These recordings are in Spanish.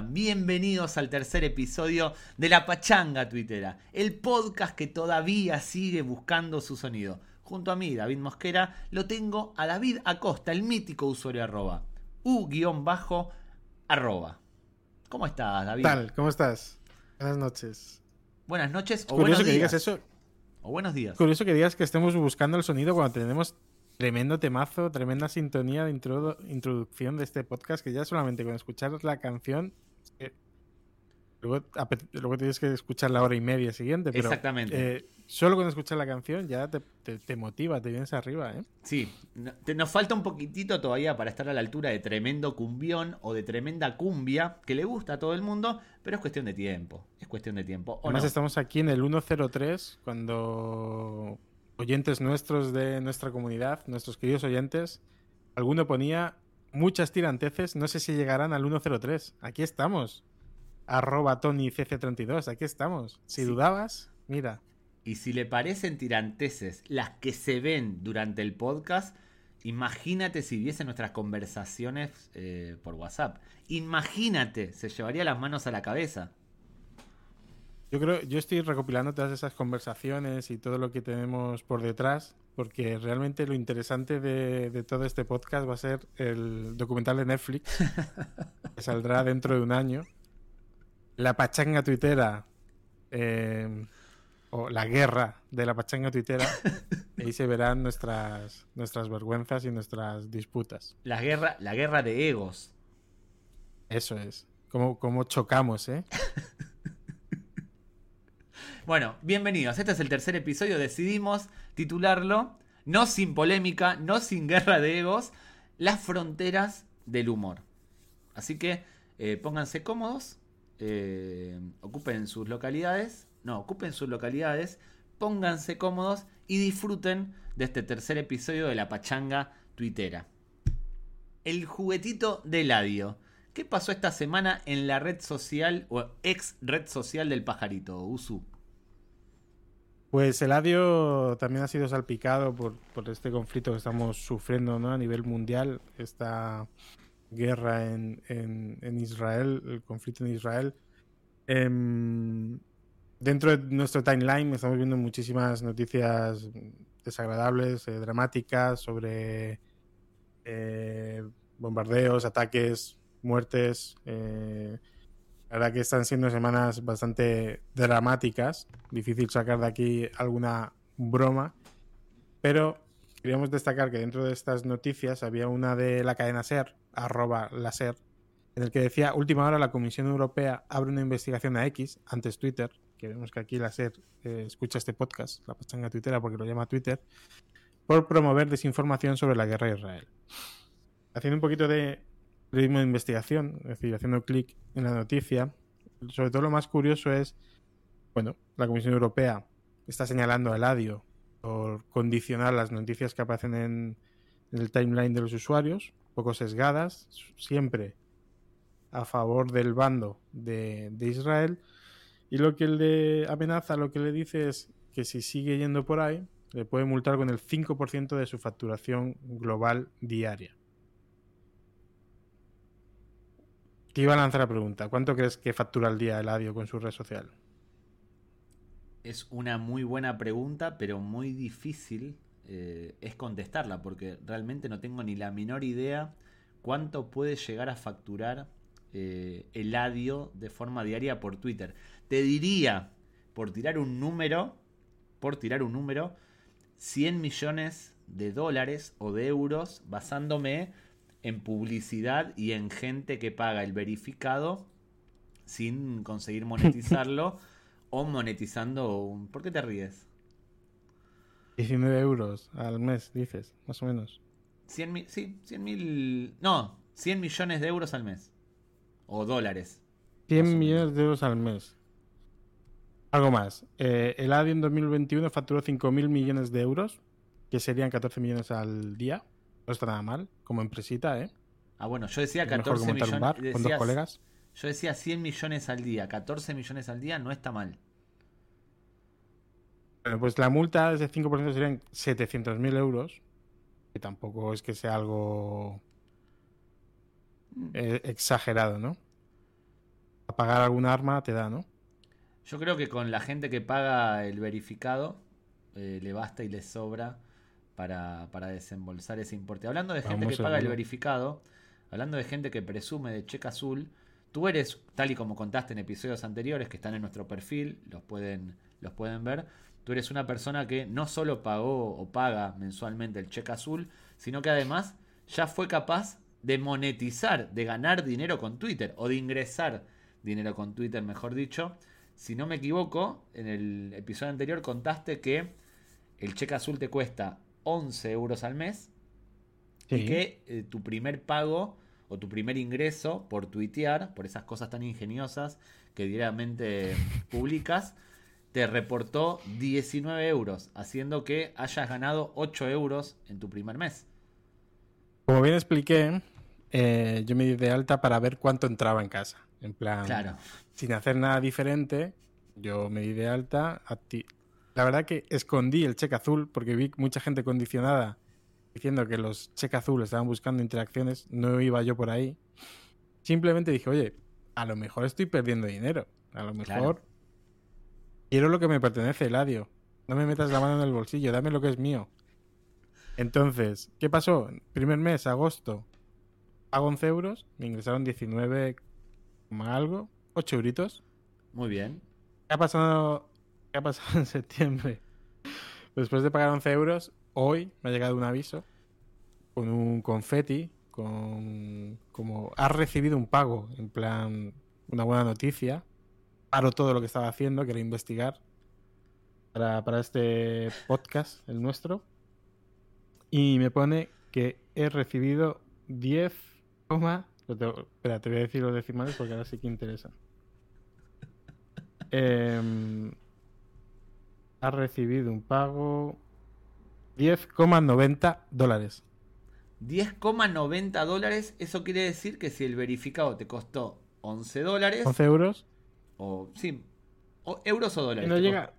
Bienvenidos al tercer episodio de La Pachanga Twittera, el podcast que todavía sigue buscando su sonido. Junto a mí, David Mosquera, lo tengo a David Acosta, el mítico usuario arroba, u-arroba. ¿Cómo estás, David? ¿Qué tal? ¿Cómo estás? Buenas noches. Buenas noches o Curioso buenos que días. digas eso. O buenos días. Curioso que digas que estemos buscando el sonido cuando tenemos tremendo temazo, tremenda sintonía de introdu- introducción de este podcast que ya solamente con escuchar la canción luego, luego tienes que escuchar la hora y media siguiente, pero Exactamente. eh, solo con escuchar la canción ya te, te- te motiva, te vienes arriba, ¿eh? Sí, no- te- nos falta un poquitito todavía para estar a la altura de tremendo cumbión o de tremenda cumbia que le gusta a todo el mundo, pero es cuestión de tiempo. Es cuestión de tiempo. ¿o Además no? estamos aquí en el 103 cuando oyentes nuestros de nuestra comunidad, nuestros queridos oyentes, alguno ponía muchas tiranteces, no sé si llegarán al 103. Aquí estamos. Arroba TonyCC32, aquí estamos. Si Sí. dudabas, mira. Y si le parecen tiranteses las que se ven durante el podcast, imagínate si viese nuestras conversaciones eh, por WhatsApp. Imagínate, se llevaría las manos a la cabeza. Yo creo, yo estoy recopilando todas esas conversaciones y todo lo que tenemos por detrás, porque realmente lo interesante de, de todo este podcast va a ser el documental de Netflix, que saldrá dentro de un año. La pachanga tuitera, eh, o la guerra de la pachanga tuitera, y ahí se verán nuestras, nuestras vergüenzas y nuestras disputas. La guerra, la guerra de egos. Eso es. Cómo, cómo chocamos, ¿eh? Bueno, bienvenidos. Este es el tercer episodio. Decidimos titularlo, no sin polémica, no sin guerra de egos, las fronteras del humor. Así que eh, pónganse cómodos, eh, ocupen sus localidades, no, ocupen sus localidades, pónganse cómodos y disfruten de este tercer episodio de la pachanga tuitera. El juguetito de Eladio. ¿Qué pasó esta semana en la red social o ex red social del pajarito, Usu? Pues Eladio también ha sido salpicado por, por este conflicto que estamos sufriendo a nivel mundial, esta guerra en, Israel, el conflicto en Israel. Em, dentro de nuestro timeline estamos viendo muchísimas noticias desagradables, eh, dramáticas sobre eh, bombardeos, ataques, muertes. eh, la verdad que están siendo semanas bastante dramáticas. Difícil sacar de aquí alguna broma. Pero queríamos destacar que dentro de estas noticias había una de la cadena SER, arroba la SER, en el que decía, última hora la Comisión Europea abre una investigación a X, antes Twitter, que vemos que aquí la SER eh, escucha este podcast, la pachanga tuitera porque lo llama Twitter, por promover desinformación sobre la guerra de Israel. Haciendo un poquito de ritmo de investigación, es decir, haciendo clic en la noticia, sobre todo lo más curioso es, bueno, la Comisión Europea está señalando a Eladio por condicionar las noticias que aparecen en, en el timeline de los usuarios, poco sesgadas, siempre a favor del bando de, Israel, y lo que le amenaza, lo que le dice es que si sigue yendo por ahí, le puede multar con el 5% de su facturación global diaria. Te iba a lanzar la pregunta. ¿Cuánto crees que factura al día Eladio con su red social? Es una muy buena pregunta, pero muy difícil eh, es contestarla, porque realmente no tengo ni la menor idea cuánto puede llegar a facturar eh, Eladio de forma diaria por Twitter. Te diría, por tirar un número, por tirar un número, 100 millones de dólares o de euros basándome en publicidad y en gente que paga el verificado sin conseguir monetizarlo o monetizando un... ¿Por qué te ríes? 19 euros al mes, dices, más o menos. 100 mil... Sí, 100 mil... No, 100 millones de euros al mes. O dólares. 100 Más o millones de euros al mes. Algo más. Eh, el ADI en 2021 facturó 5.000 millones de euros, que serían 14 millones al día. No está nada mal, como empresita, ¿eh? Ah, bueno, yo decía Es mejor que 14 montar un millones... bar con dos colegas. Yo decía 100 millones al día. 14 millones al día no está mal. Bueno, pues la multa es de 5% serían 700.000 euros, que tampoco es que sea algo Mm. eh, exagerado, ¿no? pagar algún arma te da, ¿no? Yo creo que con la gente que paga el verificado eh, le basta y le sobra para, para desembolsar ese importe. Hablando de gente Vamos que paga el verificado, hablando de gente que presume de cheque azul, tú eres, tal y como contaste en episodios anteriores que están en nuestro perfil, los pueden, los pueden ver, tú eres una persona que no solo pagó o paga mensualmente el cheque azul, sino que además ya fue capaz de monetizar, de ganar dinero con Twitter o de ingresar dinero con Twitter, mejor dicho. Si no me equivoco, en el episodio anterior contaste que el cheque azul te cuesta 11 euros al mes y que eh, tu primer pago o tu primer ingreso por tuitear, por esas cosas tan ingeniosas que diariamente publicas, te reportó 19 euros, haciendo que hayas ganado 8 euros en tu primer mes. Como bien expliqué, eh, yo me di de alta para ver cuánto entraba en casa. En plan, Claro. sin hacer nada diferente, yo me di de alta. a ti- La verdad que escondí el cheque azul porque vi mucha gente condicionada diciendo que los cheques azul estaban buscando interacciones. No iba yo por ahí. Simplemente dije, oye, a lo mejor estoy perdiendo dinero. A lo mejor Claro. Quiero lo que me pertenece, Eladio. No me metas la mano en el bolsillo, dame lo que es mío. Entonces, ¿qué pasó? Primer mes, agosto, pago 11 euros, me ingresaron 19, coma algo, 8 euritos. Muy bien. ¿Qué ha pasado, qué ha pasado en septiembre? Después de pagar 11 euros, hoy me ha llegado un aviso con un confeti, con como has recibido un pago, en plan, una buena noticia. Paro todo lo que estaba haciendo, que era investigar para, para este podcast, el nuestro. Y me pone que he recibido 10, coma- lo tengo- espera, te voy a decir los decimales porque ahora sí que interesa. Em, ha recibido un pago 10,90 dólares. 10,90 dólares, eso quiere decir que si el verificado te costó 11 dólares, 11 euros. O sí, o euros o dólares. no te llega.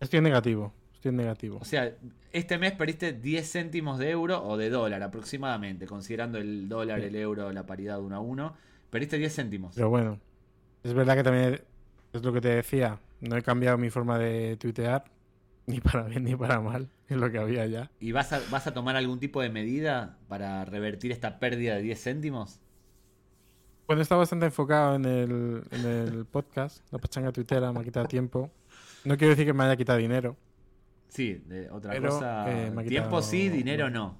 Estoy en negativo. Estoy en negativo. O sea, este mes perdiste 10 céntimos de euro o de dólar aproximadamente, considerando el dólar, Sí. el euro, la paridad uno a uno. Perdiste 10 céntimos. Pero bueno, es verdad que también es lo que te decía. No he cambiado mi forma de tuitear, ni para bien ni para mal. Es lo que había ya. ¿Y vas a, vas a tomar algún tipo de medida para revertir esta pérdida de 10 céntimos? Bueno, está bastante enfocado en el, en el podcast. La pachanga tuitera me ha quitado tiempo. No quiero decir que me haya quitado dinero. Sí, de otra Pero, cosa. eh, tiempo sí, dinero no.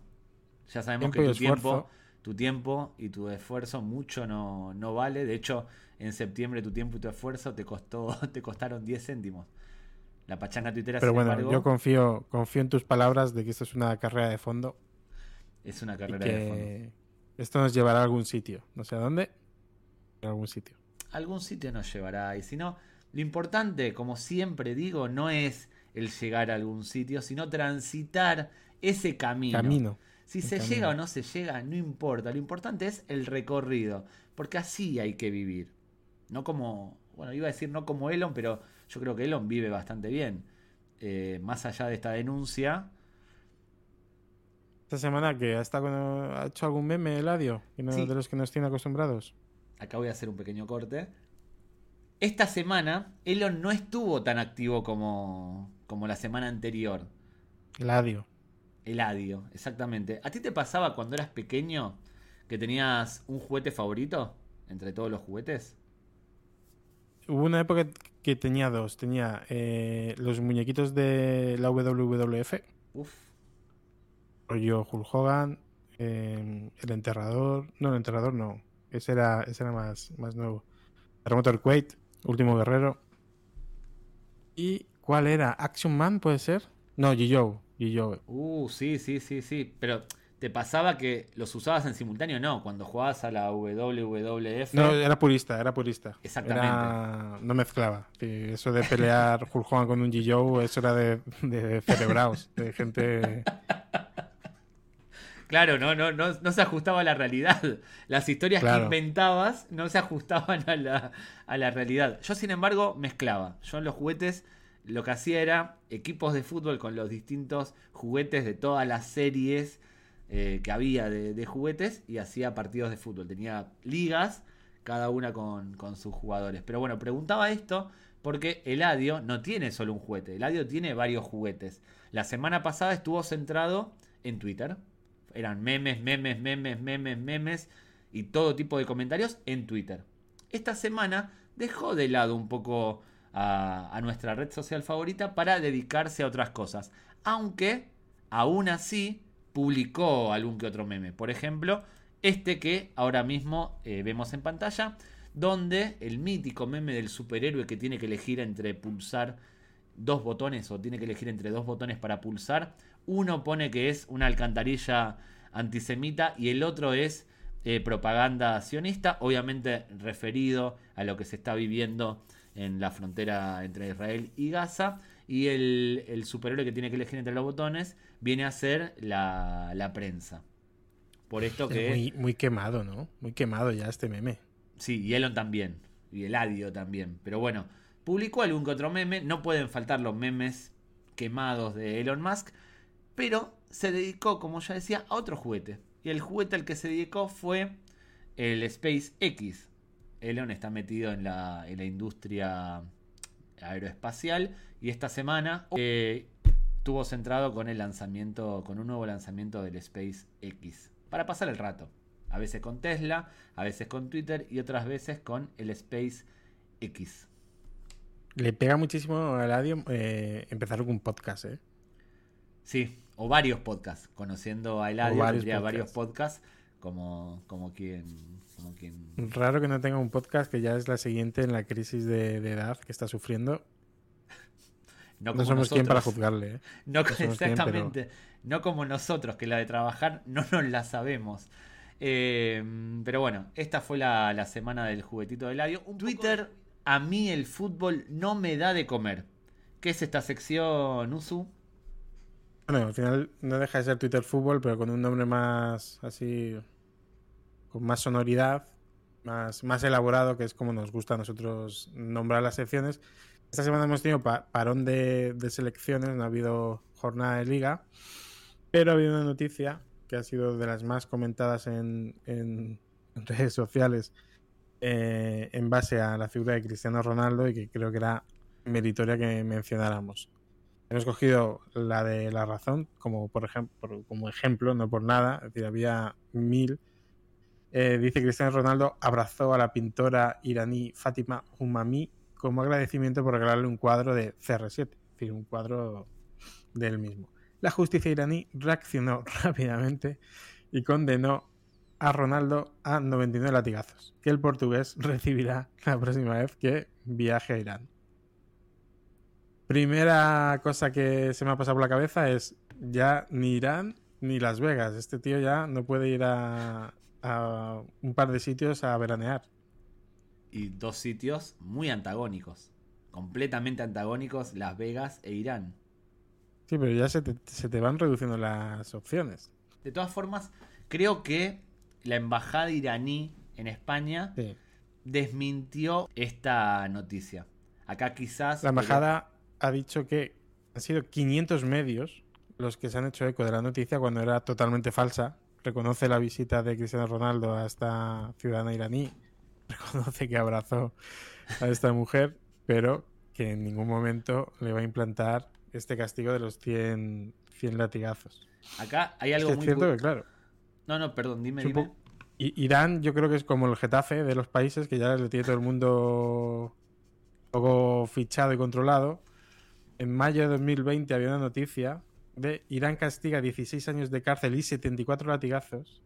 Ya sabemos que tu tiempo, tu tiempo y tu esfuerzo mucho no, no vale. De hecho, en septiembre tu tiempo y tu esfuerzo te costó, te costaron 10 céntimos. La pachanga tuitera, Pero sin bueno, embargo, yo confío, confío en tus palabras de que esto es una carrera de fondo es una carrera de fondo. esto nos llevará a algún sitio. No sé a dónde, a algún sitio. algún sitio nos llevará. Y si no, lo importante, como siempre digo, no es el llegar a algún sitio, sino transitar ese camino. Camino. Si se camino. llega o no se llega, no importa. Lo importante es el recorrido. Porque así hay que vivir. No como, bueno, iba a decir no como Elon, pero yo creo que Elon vive bastante bien. Eh, más allá de esta denuncia, Esta semana que ha, estado con- ha hecho algún meme, Eladio, no- Sí. de los que nos tiene acostumbrados. Acá voy a hacer un pequeño corte. Esta semana, Elon no estuvo tan activo como, como la semana anterior. Eladio. Eladio, exactamente. ¿A ti te pasaba cuando eras pequeño que tenías un juguete favorito entre todos los juguetes? Hubo una época que tenía dos. Tenía eh, los muñequitos de la WWF, Uf, rollo Hulk Hogan, eh, el enterrador. No, el enterrador no. Ese era, ese era más, más nuevo. Terremoto del Kuwait, Último Guerrero. ¿Y cuál era? ¿Action Man puede ser? No, G-Joe. Uh, sí, sí, sí, sí. Pero ¿te pasaba que los usabas en simultáneo? No, cuando jugabas a la WWF. No, era purista, era purista. Exactamente. Era- No mezclaba. Eso de pelear Hulk Hogan con un G-Joe, eso era de, de cerebraos, de gente... Claro, no, no, no, no se ajustaba a la realidad. Las historias que inventabas no se ajustaban a la, a la realidad. Yo, sin embargo, mezclaba. Yo en los juguetes lo que hacía era equipos de fútbol con los distintos juguetes de todas las series eh, que había de, de juguetes y hacía partidos de fútbol. Tenía ligas cada una con, sus jugadores. Pero bueno, preguntaba esto porque Eladio no tiene solo un juguete, Eladio tiene varios juguetes. La semana pasada estuvo centrado en Twitter. Eran memes, memes, memes, memes, memes y todo tipo de comentarios en Twitter. Esta semana dejó de lado un poco a, nuestra red social favorita para dedicarse a otras cosas. Aunque, aún así, publicó algún que otro meme. Por ejemplo, este que ahora mismo eh, vemos en pantalla, donde el mítico meme del superhéroe que tiene que elegir entre pulsar dos botones o tiene que elegir entre dos botones para pulsar, uno pone que es una alcantarilla antisemita y el otro es eh, propaganda sionista, obviamente referido a lo que se está viviendo en la frontera entre Israel y Gaza. Y el, el superhéroe que tiene que elegir entre los botones viene a ser la, la prensa. Por esto que. Muy, muy quemado, ¿no? Muy quemado ya este meme. Sí, y Elon también. Y el Adio también. Pero bueno, publicó algún que otro meme. No pueden faltar los memes quemados de Elon Musk. Pero se dedicó, como ya decía, a otro juguete. Y el juguete al que se dedicó fue el SpaceX. Elon está metido en la, en la industria aeroespacial. Y esta semana eh, estuvo centrado con el lanzamiento, con un nuevo lanzamiento del SpaceX para pasar el rato. A veces con Tesla, a veces con Twitter y otras veces con el SpaceX. Le pega muchísimo a Eladio eh, empezar con un podcast, ¿eh? Sí, o varios podcasts. Conociendo a Eladio, varios tendría podcasts. varios podcasts como, como, quien, como quien... Raro que no tenga un podcast que ya es la siguiente en la crisis de, edad que está sufriendo. No, somos quien para juzgarle. ¿eh? No, exactamente. No como nosotros, que la de trabajar no nos la sabemos. Eh, pero bueno, esta fue la, semana del juguetito de Ladio. Twitter, a mí el fútbol no me da de comer. ¿Qué es esta sección, Usu? Bueno, al final no deja de ser Twitter Fútbol, pero con un nombre más así, con más sonoridad, más, más elaborado, que es como nos gusta a nosotros nombrar las secciones. Esta semana hemos tenido parón de, de selecciones, no ha habido jornada de liga. Pero ha habido una noticia que ha sido de las más comentadas en, redes sociales eh, en base a la figura de Cristiano Ronaldo y que creo que era meritoria que mencionáramos. Hemos cogido la de la razón como por ejemplo, como ejemplo, no por nada, es decir, había mil. Eh, dice Cristiano Ronaldo abrazó a la pintora iraní Fátima Humami como agradecimiento por regalarle un cuadro de CR7, es decir, un cuadro del mismo la justicia iraní reaccionó rápidamente y condenó a Ronaldo a 99 latigazos, que el portugués recibirá la próxima vez que viaje a Irán. Primera cosa que se me ha pasado por la cabeza es ya ni Irán ni Las Vegas. Este tío ya no puede ir a, a un par de sitios a veranear. Y dos sitios muy antagónicos, completamente antagónicos, Las Vegas e Irán. Sí, pero ya se te, van reduciendo las opciones. De todas formas, creo que la embajada iraní en España desmintió esta noticia. Acá quizás... La embajada ha dicho que han sido 500 medios los que se han hecho eco de la noticia cuando era totalmente falsa. Reconoce la visita de Cristiano Ronaldo a esta ciudadana iraní. Reconoce que abrazó a esta mujer, pero que en ningún momento le va a implantar este castigo de los 100, 100 latigazos. Acá hay algo es muy cierto que, claro. No, no, perdón, dime, Irán, yo creo que es como el Getafe de los países, que ya le tiene todo el mundo un poco fichado y controlado. En mayo de 2020 había una noticia de Irán castiga 16 años de cárcel y 74 latigazos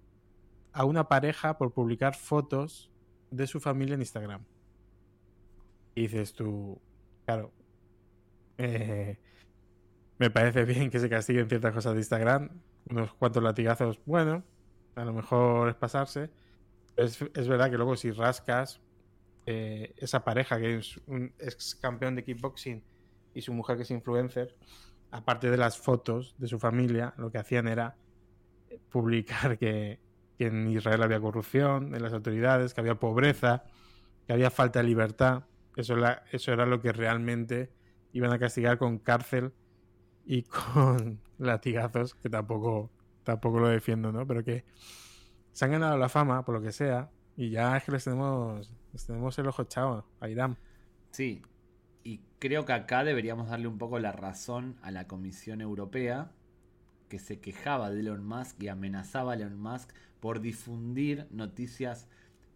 a una pareja por publicar fotos de su familia en Instagram. Y dices tú, claro, eh, me parece bien que se castiguen ciertas cosas de Instagram. Unos cuantos latigazos, bueno, a lo mejor es pasarse. Es, verdad que luego si rascas eh, esa pareja que es un ex campeón de kickboxing y su mujer que es influencer, aparte de las fotos de su familia, lo que hacían era publicar que, en Israel había corrupción en las autoridades, que había pobreza, que había falta de libertad. Eso era, eso era lo que realmente iban a castigar con cárcel y con latigazos, que tampoco, tampoco lo defiendo, ¿no? Pero que se han ganado la fama, por lo que sea, Y ya es que les tenemos, les tenemos el ojo echado a Irán. Sí, y creo que acá deberíamos darle un poco la razón a la Comisión Europea, que se quejaba de Elon Musk y amenazaba a Elon Musk por difundir noticias,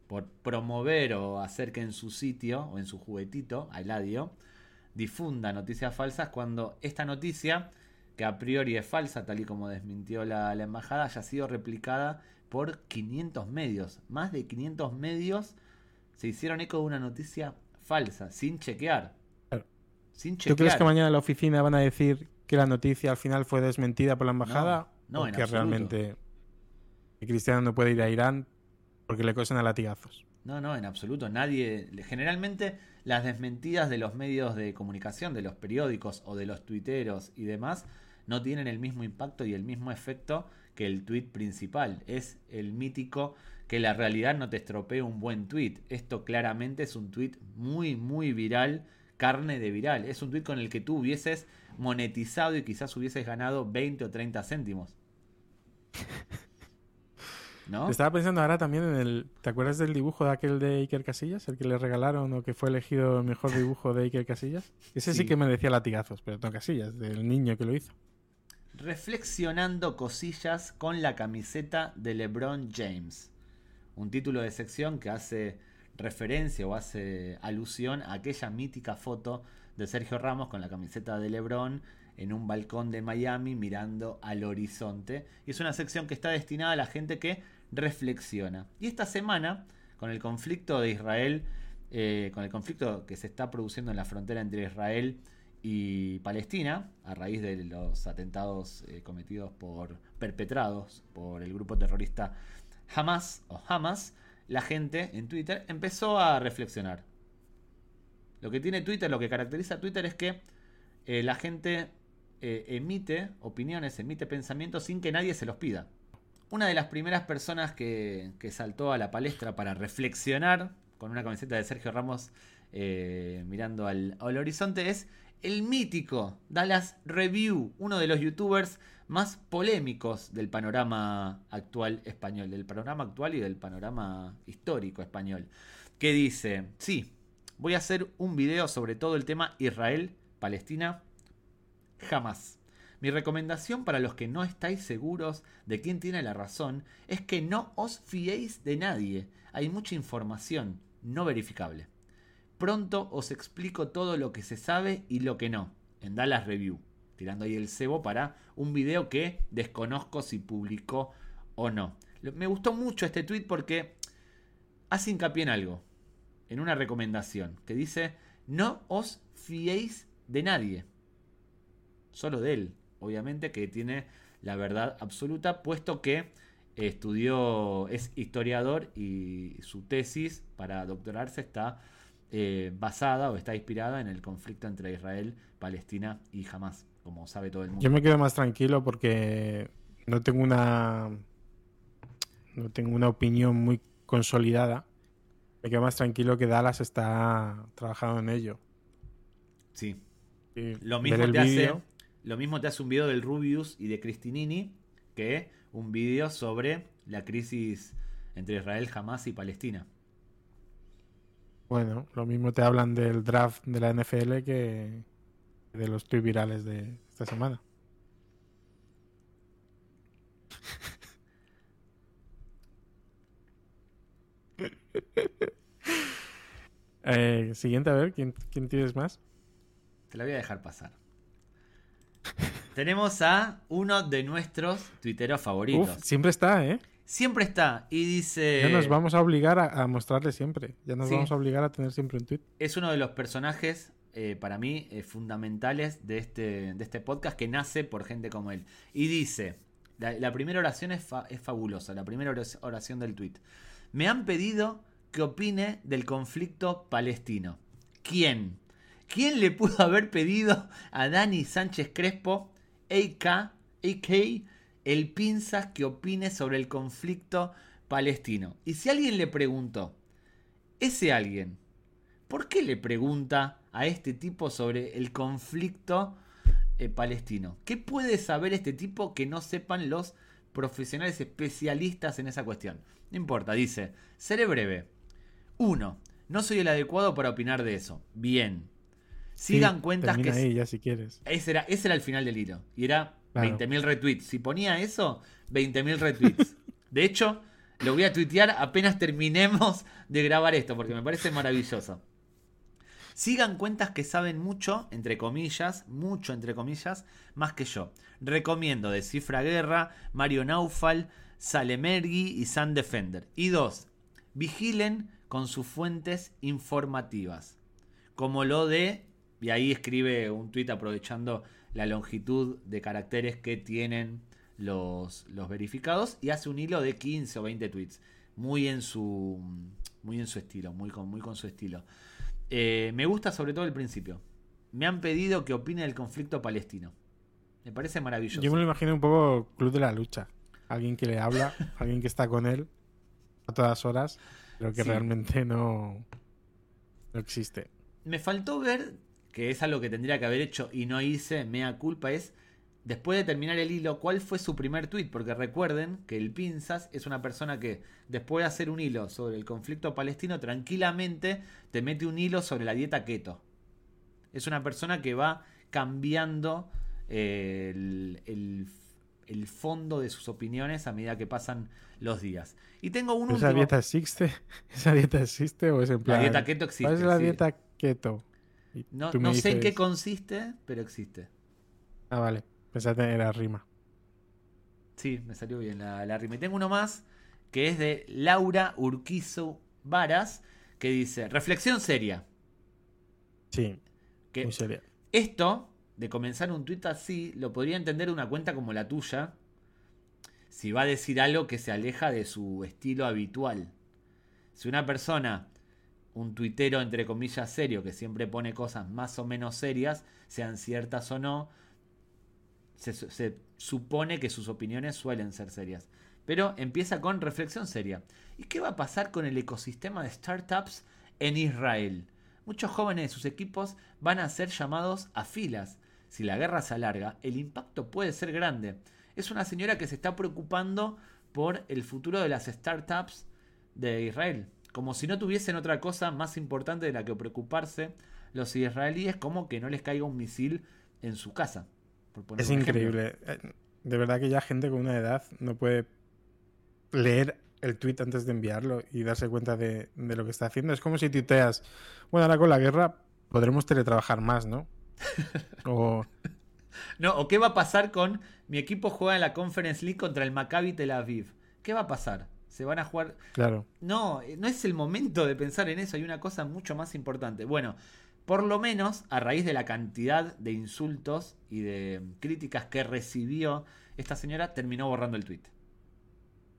por promover o hacer que en su sitio o en su juguetito, a Eladio, difunda noticias falsas cuando esta noticia, que a priori es falsa, tal y como desmintió la, la embajada, haya sido replicada por 500 medios. Más de 500 medios se hicieron eco de una noticia falsa, sin chequear. Sin chequear. ¿Tú crees que mañana en la oficina van a decir que la noticia al final fue desmentida por la embajada? No, que realmente Cristiano no puede ir a Irán porque le cosen a latigazos. No, no, en absoluto. Nadie. Generalmente las desmentidas de los medios de comunicación, de los periódicos o de los tuiteros y demás, no tienen el mismo impacto y el mismo efecto que el tweet principal. Es el mítico que la realidad no te estropee un buen tweet. Esto claramente es un tweet muy, muy viral, carne de viral. Es un tweet con el que tú hubieses monetizado y quizás hubieses ganado 20 o 30 céntimos. ¿No? Estaba pensando ahora también en el. ¿Te acuerdas del dibujo de aquel de Iker Casillas? El que le regalaron o que fue elegido el mejor dibujo de Iker Casillas. Ese sí, que me decía latigazos, pero no Casillas, del niño que lo hizo reflexionando cosillas con la camiseta de LeBron James. Un título de sección que hace referencia o hace alusión a aquella mítica foto de Sergio Ramos con la camiseta de LeBron en un balcón de Miami mirando al horizonte. Y es una sección que está destinada a la gente que reflexiona. Y esta semana, con el conflicto de Israel, eh, con el conflicto que se está produciendo en la frontera entre Israel y Palestina, a raíz de los atentados eh, cometidos por perpetrados por el grupo terrorista Hamas o Hamas, la gente en Twitter empezó a reflexionar. Lo que tiene Twitter, lo que caracteriza a Twitter es que eh, la gente eh, emite opiniones, emite pensamientos sin que nadie se los pida. Una de las primeras personas que, que saltó a la palestra para reflexionar con una camiseta de Sergio Ramos mirando al, al horizonte es el mítico Dallas Review, uno de los youtubers más polémicos del panorama actual español, del panorama actual y del panorama histórico español, que dice, sí, voy a hacer un video sobre todo el tema Israel-Palestina, jamás. Mi recomendación para los que no estáis seguros de quién tiene la razón es que no os fiéis de nadie. Hay mucha información no verificable. Pronto os explico todo lo que se sabe y lo que no, en Dallas Review, tirando ahí el cebo para un video que desconozco si publicó o no. Me gustó mucho este tweet porque hace hincapié en algo, en una recomendación, que dice, no os fiéis de nadie, solo de él, obviamente que tiene la verdad absoluta, puesto que estudió, es historiador y su tesis para doctorarse está eh, basada o está inspirada en el conflicto entre Israel, Palestina y Hamas, como sabe todo el mundo. Yo me quedo más tranquilo porque no tengo una no tengo una opinión muy consolidada. Me quedo más tranquilo que Dallas está trabajando en ello. Sí. lo mismo te hace lo mismo te hace un video del Rubius y de Cristinini que un video sobre la crisis entre Israel, Hamas y Palestina. Bueno, lo mismo te hablan del draft de la NFL que de los tweets virales de esta semana. Eh, siguiente, a ver, ¿quién, ¿quién, tienes más? Te la voy a dejar pasar. Tenemos a uno de nuestros tuiteros favoritos. siempre está, ¿eh? Siempre está. Y dice. Ya nos vamos a obligar a, mostrarle siempre. Ya nos vamos a obligar a tener siempre un tweet. Es uno de los personajes, eh, para mí, eh, fundamentales de este, de este podcast que nace por gente como él. Y dice: La, primera oración es, es fabulosa. La primera oración del tweet. Me han pedido que opine del conflicto palestino. ¿Quién? ¿Quién le pudo haber pedido a Dani Sánchez Crespo, AK, AK el Pinzas que opine sobre el conflicto palestino. Y si alguien le preguntó, ese alguien, ¿por qué le pregunta a este tipo sobre el conflicto eh, palestino? ¿Qué puede saber este tipo que no sepan los profesionales especialistas en esa cuestión. No importa, dice, seré breve. 1. No soy el adecuado para opinar de eso. Bien. Sigan cuentas que... Ahí ya si quieres. Ese era, ese era el final del hilo. Y era 20.000 retweets. Si ponía eso, 20.000 retweets. de hecho, lo voy a tuitear apenas terminemos de grabar esto, porque me parece maravilloso. Sigan cuentas que saben mucho, entre comillas, mucho entre comillas, más que yo. Recomiendo de Cifra Guerra, Mario Naufal, Salemergui y San Defender. Y dos, vigilen con sus fuentes informativas. Como lo de, y ahí escribe un tuit aprovechando la longitud de caracteres que tienen los, los verificados y hace un hilo de 15 o 20 tweets. Muy en su, muy en su estilo, muy con, muy con su estilo. Eh, me gusta sobre todo el principio. Me han pedido que opine del conflicto palestino. Me parece maravilloso. Yo me lo imagino un poco Club de la Lucha. Alguien que le habla, alguien que está con él a todas horas, pero que realmente no, no existe. Me faltó ver, que es algo que tendría que haber hecho y no hice, mea culpa, es después de terminar el hilo, ¿cuál fue su primer tweet? Porque recuerden que el Pinzas es una persona que después de hacer un hilo sobre el conflicto palestino, tranquilamente te mete un hilo sobre la dieta keto. Es una persona que va cambiando eh, el, fondo de sus opiniones a medida que pasan los días. Y tengo un ¿Esa dieta existe? ¿Esa dieta existe o es en plan... La dieta keto existe. ¿Cuál es la dieta keto? No, no sé en qué consiste, pero existe. Ah, vale. Pensé tener la rima. Sí, me salió bien la, rima. Y tengo uno más que es de Laura Urquizo Varas, que dice, reflexión seria. Sí, que muy seria. Esto, de comenzar un tuit así, lo podría entender una cuenta como la tuya, si va a decir algo que se aleja de su estilo habitual. Si una persona, un tuitero entre comillas serio, que siempre pone cosas más o menos serias, sean ciertas o no, se, supone que sus opiniones suelen ser serias. Pero empieza con reflexión seria. ¿Y qué va a pasar con el ecosistema de startups en Israel? Muchos jóvenes de sus equipos van a ser llamados a filas. Si la guerra se alarga, el impacto puede ser grande. Es una señora que se está preocupando por el futuro de las startups de Israel. Como si no tuviesen otra cosa más importante de la que preocuparse los israelíes, como que no les caiga un misil en su casa es increíble. Eh, de verdad que ya gente con una edad no puede leer el tweet antes de enviarlo y darse cuenta de, lo que está haciendo. Es como si tuiteas, bueno, ahora con la guerra podremos teletrabajar más, ¿no? o... No, o qué va a pasar con mi equipo juega en la Conference League contra el Maccabi Tel Aviv. ¿Qué va a pasar? Se van a jugar. Claro. No, no es el momento de pensar en eso. Hay una cosa mucho más importante. Bueno, por lo menos, a raíz de la cantidad de insultos y de críticas que recibió esta señora, terminó borrando el tweet.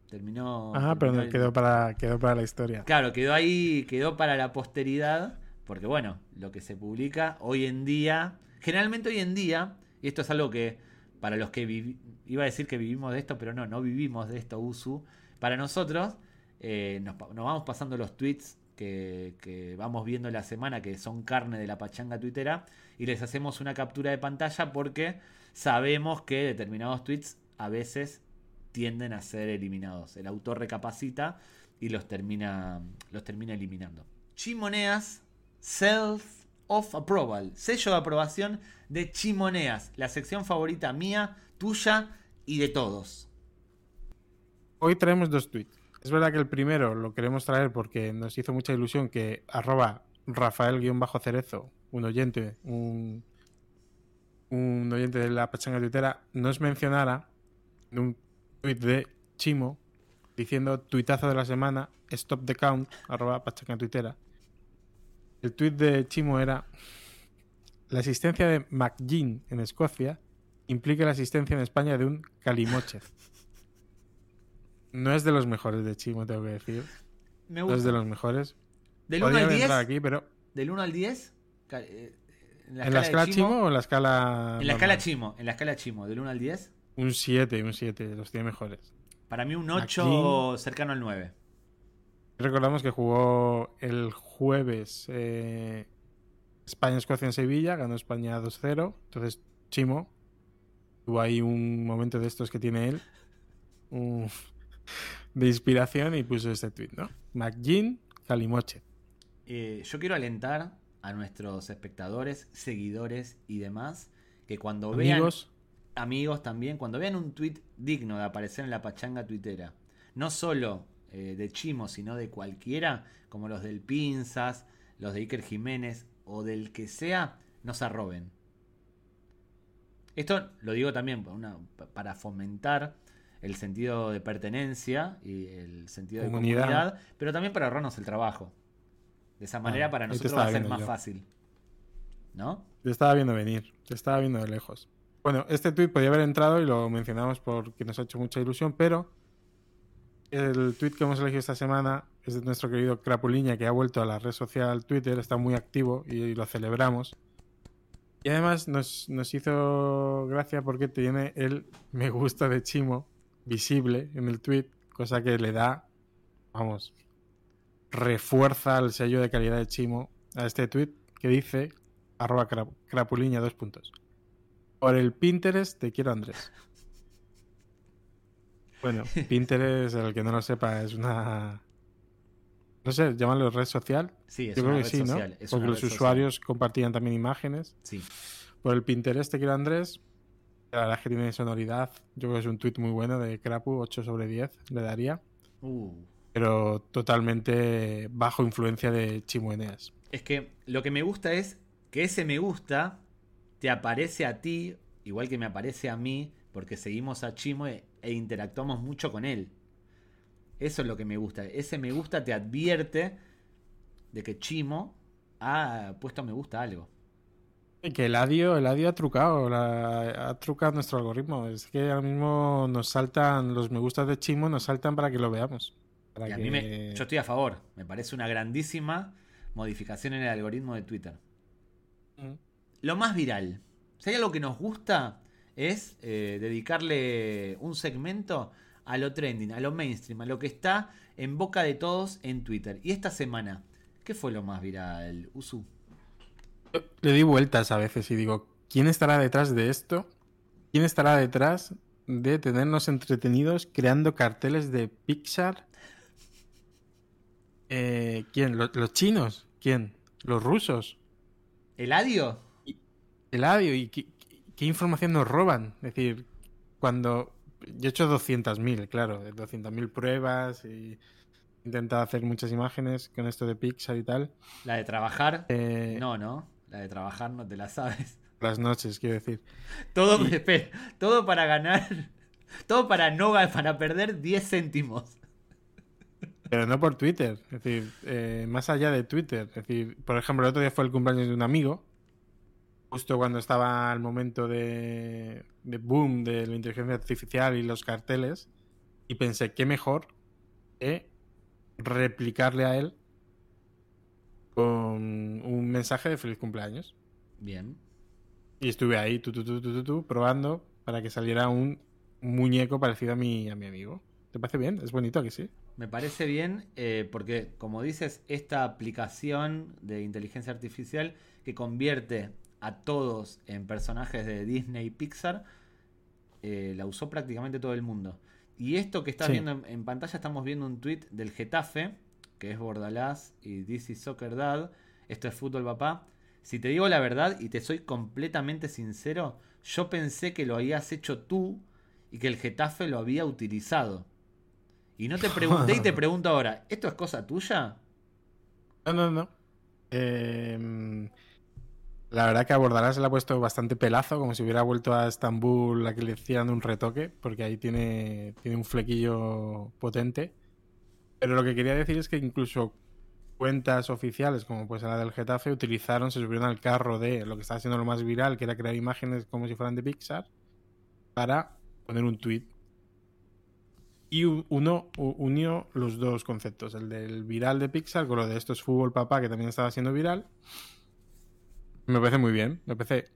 Terminó. Ajá, pero quedó, para, quedó para la historia. Claro, quedó ahí, quedó para la posteridad. Porque bueno, lo que se publica hoy en día, generalmente hoy en día, y esto es algo que para los que iba a decir que vivimos de esto, pero no, no vivimos de esto, Usu. Para nosotros, eh, nos, vamos pasando los tweets que, vamos viendo la semana, que son carne de la pachanga tuitera, y les hacemos una captura de pantalla porque sabemos que determinados tweets a veces tienden a ser eliminados. El autor recapacita y los termina, los termina eliminando. Chimoneas Self of Approval, sello de aprobación de Chimoneas, la sección favorita mía, tuya y de todos. Hoy traemos dos tweets. Es verdad que el primero lo queremos traer porque nos hizo mucha ilusión que arroba Rafael-Cerezo, un oyente, un, oyente de la pachanga tuitera, nos mencionara en un tweet de Chimo diciendo tuitazo de la semana, stop the count, arroba pachanga tuitera. El tweet de Chimo era la existencia de McGinn en Escocia implica la existencia en España de un Calimoche. No es de los mejores de Chimo, tengo que decir. Me gusta. No es de los mejores. Del 1 al 10. Aquí, pero... ¿Del 1 al 10? Eh, ¿En la, escala, Chimo, o en la escala.? En la escala Chimo, en la escala Chimo, del 1 al 10. Un 7, un 7, los tiene mejores. Para mí un 8 cercano al 9. Recordamos que jugó el jueves eh, España-Escocia en Sevilla, ganó España 2-0. Entonces, Chimo tuvo ahí un momento de estos que tiene él de inspiración y puso este tweet, ¿no? McGinn Calimoche. Eh, yo quiero alentar a nuestros espectadores, seguidores y demás que cuando Amigos. vean amigos también, cuando vean un tweet digno de aparecer en la pachanga tuitera, no solo eh, de Chimo, sino de cualquiera, como los del Pinzas, los de Iker Jiménez o del que sea, no se arroben. Esto lo digo también una- para fomentar el sentido de pertenencia y el sentido de Comunidad. pero también para ahorrarnos el trabajo. De esa manera Ah, para nosotros va a ser más yo. fácil. ¿No? Te estaba viendo venir, te estaba viendo de lejos. Bueno, este tweet podía haber entrado y lo mencionamos porque nos ha hecho mucha ilusión, pero el tweet que hemos elegido esta semana es de nuestro querido Crapuliña, que ha vuelto a la red social Twitter, está muy activo y lo celebramos. Y además nos, nos hizo gracia porque tiene el me gusta de Chimo visible en el tweet, cosa que le da, vamos, refuerza el sello de calidad de Chimo a este tweet que dice arroba cra- crapuliña dos puntos. Por el Pinterest te quiero Andrés. Bueno, Pinterest, el que no lo sepa, es una... No sé, llámalo red social. Sí, es Yo una creo que red sí, social. Porque los social. usuarios compartían también imágenes. Sí. Por el Pinterest te quiero Andrés. La verdad es que tiene sonoridad. Yo creo que es un tweet muy bueno de Crapu, 8 sobre 10 le daría. Uh. Pero totalmente bajo influencia de Chimo Eneas. Es que lo que me gusta es que ese me gusta te aparece a ti, igual que me aparece a mí, porque seguimos a Chimo e, e interactuamos mucho con él. Eso es lo que me gusta. Ese me gusta te advierte de que Chimo ha puesto me gusta a algo. Y que el Adio, el Adio ha trucado, la- ha trucado nuestro algoritmo. Es que ahora mismo nos saltan los me gustas de Chimo, nos saltan para que lo veamos. Para Y a que- mí me, yo estoy a favor. Me parece una grandísima modificación en el algoritmo de Twitter. Mm. Lo más viral. Si hay algo que nos gusta es eh, dedicarle un segmento a lo trending, a lo mainstream, a lo que está en boca de todos en Twitter. Y esta semana, ¿qué fue lo más viral, Usu? Le di vueltas a veces y digo, ¿quién estará detrás de esto? ¿Quién estará detrás de tenernos entretenidos creando carteles de Pixar? Eh, ¿Quién? ¿Lo- ¿Los chinos? ¿Quién? ¿Los rusos? ¿Eladio? el audio y qué, qué información nos roban. Es decir, cuando yo he hecho 200.000, claro, 200.000 pruebas y he intentado hacer muchas imágenes con esto de Pixar y tal. ¿La de trabajar? Eh, No, no. La de trabajar no te la sabes. Las noches, quiero decir. Todo, Y- espera, todo para ganar. Todo para no para perder 10 céntimos. Pero no por Twitter, es decir, eh, más allá de Twitter. Es decir, por ejemplo, el otro día fue el cumpleaños de un amigo, justo cuando estaba el momento de, de boom de la inteligencia artificial y los carteles, y pensé, qué mejor que replicarle a él con un mensaje de feliz cumpleaños. Bien. Y estuve ahí, tu, tu, tu, probando para que saliera un muñeco parecido a mi, a mi amigo. ¿Te parece bien? Es bonito, ¿a que sí? Me parece bien eh, porque, como dices, esta aplicación de inteligencia artificial que convierte a todos en personajes de Disney y Pixar, eh, la usó prácticamente todo el mundo. Y esto que estás Sí. viendo en, en pantalla, estamos viendo un tweet del Getafe, que es Bordalás y This is Soccer Dad. Esto es fútbol, papá. Si te digo la verdad y te soy completamente sincero, yo pensé que lo habías hecho tú y que el Getafe lo había utilizado. Y no te pregunté y te pregunto ahora, ¿esto es cosa tuya? No, no, no. Eh, la verdad que a Bordalás se le ha puesto bastante pelazo, como si hubiera vuelto a Estambul a que le hicieran un retoque, porque ahí tiene, tiene un flequillo potente. Pero lo que quería decir es que incluso cuentas oficiales, como pues la del Getafe, utilizaron, se subieron al carro de lo que estaba siendo lo más viral, que era crear imágenes como si fueran de Pixar, para poner un tweet. Y uno unió los dos conceptos, el del viral de Pixar con lo de esto es fútbol papá, que también estaba siendo viral. Me parece muy bien, me parece...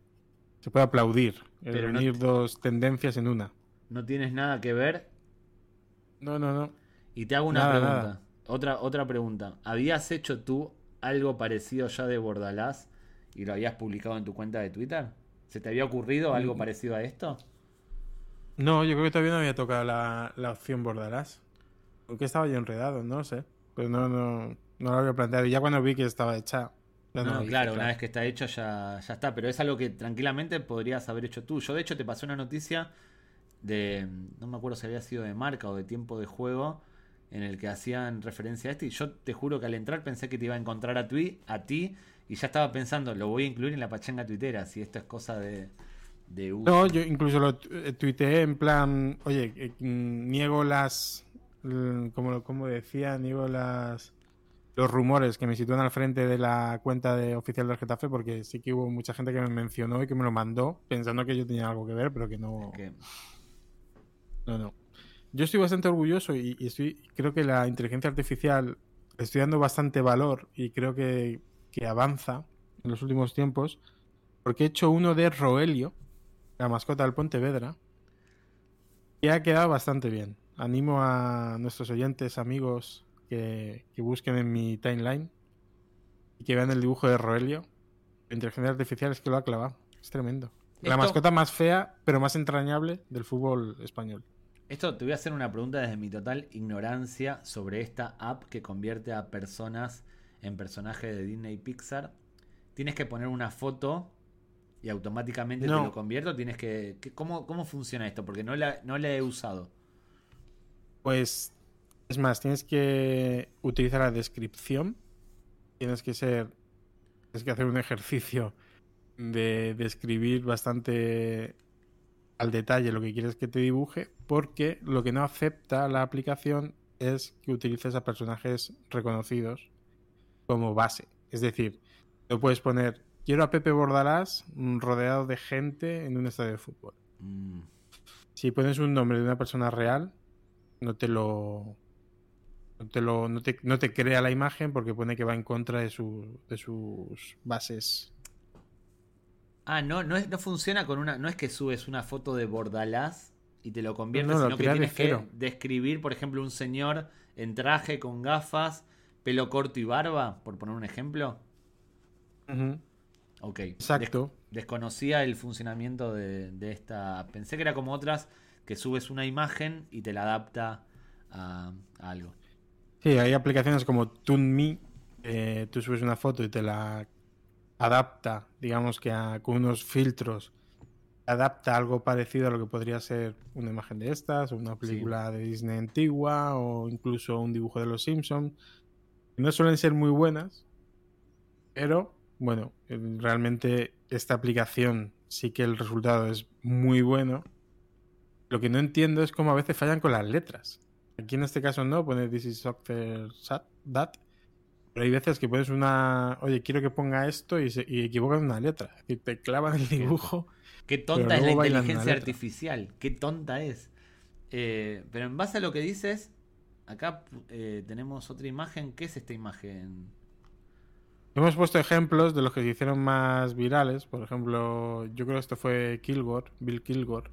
Se puede aplaudir el Pero no unir te- dos tendencias en una. No tienes nada que ver. No, no, no. Y te hago una Nada, pregunta. nada. Otra, otra pregunta. ¿Habías hecho tú algo parecido ya de Bordalás y lo habías publicado en tu cuenta de Twitter? ¿Se te había ocurrido algo Mm. parecido a esto? No, yo creo que todavía no había tocado la, la opción Bordarás. Aunque estaba yo enredado, no sé. Pero no, no, no lo había planteado. Y ya cuando vi que estaba hecha. No, no, claro, una vez que está hecho ya, ya está. Pero es algo que tranquilamente podrías haber hecho tú. Yo, de hecho, te pasé una noticia de. No me acuerdo si había sido de marca o de tiempo de juego. En el que hacían referencia a este. Y yo te juro que al entrar pensé que te iba a encontrar a, ti, a ti. Y ya estaba pensando, lo voy a incluir en la pachanga tuitera. Si esto es cosa de. No, yo incluso lo eh, tuiteé en plan, oye, eh, mm, niego las, como, como decía, niego las los rumores que me sitúan al frente de la cuenta de oficial del Getafe porque sí que hubo mucha gente que me mencionó y que me lo mandó pensando que yo tenía algo que ver, pero que no. No, no. Yo estoy bastante orgulloso y, estoy, creo que la inteligencia artificial estoy dando bastante valor y creo que, que avanza en los últimos tiempos porque he hecho uno de Roelio, la mascota del Pontevedra, y ha quedado bastante bien. Animo a nuestros oyentes, amigos, que, busquen en mi timeline y que vean el dibujo de Roelio. La inteligencia artificial es que lo ha clavado. Es tremendo. La mascota más fea, pero más entrañable del fútbol español. Esto te voy a hacer una pregunta desde mi total ignorancia sobre esta app que convierte a personas en personajes de Disney y Pixar. Tienes que poner una foto y automáticamente te lo convierto? ¿Tienes que, ¿cómo, ¿Cómo funciona esto? Porque no la, no la he usado. Pues es más, tienes que utilizar la descripción. Tienes que ser. Tienes que hacer un ejercicio de describir bastante al detalle lo que quieres que te dibuje, porque lo que no acepta la aplicación es que utilices a personajes reconocidos como base. Es decir, no puedes poner Quiero a Pepe Bordalás rodeado de gente en un estadio de fútbol. Mm. Si pones un nombre de una persona real, no te lo. No te, lo, no, te, crea la imagen porque pone que va en contra de, de sus bases. Ah, no, no, es, no funciona con una. No es que subes una foto de Bordalás y te lo conviertes, sino que tienes que describir, por ejemplo, un señor en traje con gafas, pelo corto y barba, por poner un ejemplo. Ok. Exacto. desconocía el funcionamiento de, esta. Pensé que era como otras que subes una imagen y te la adapta a, algo. Sí, hay aplicaciones como TuneMe. Eh, tú subes una foto y te la adapta, digamos que con unos filtros, adapta algo parecido a lo que podría ser una imagen de estas, o una película de Disney antigua, o incluso un dibujo de los Simpsons. No suelen ser muy buenas, pero bueno, realmente esta aplicación sí que el resultado es muy bueno. Lo que no entiendo es cómo a veces fallan con las letras. Aquí en este caso no, pone This is Soccer That. Pero hay veces que pones una. Oye, quiero que ponga esto y, se, y equivocan una letra. Y te clavan el dibujo. Qué tonta es la inteligencia artificial. Qué tonta es. Eh, pero en base a lo que dices, acá eh, tenemos otra imagen. ¿Qué es esta imagen? Hemos puesto ejemplos de los que se hicieron más virales. Por ejemplo, yo creo que esto fue Kilgore, Bill Kilgore,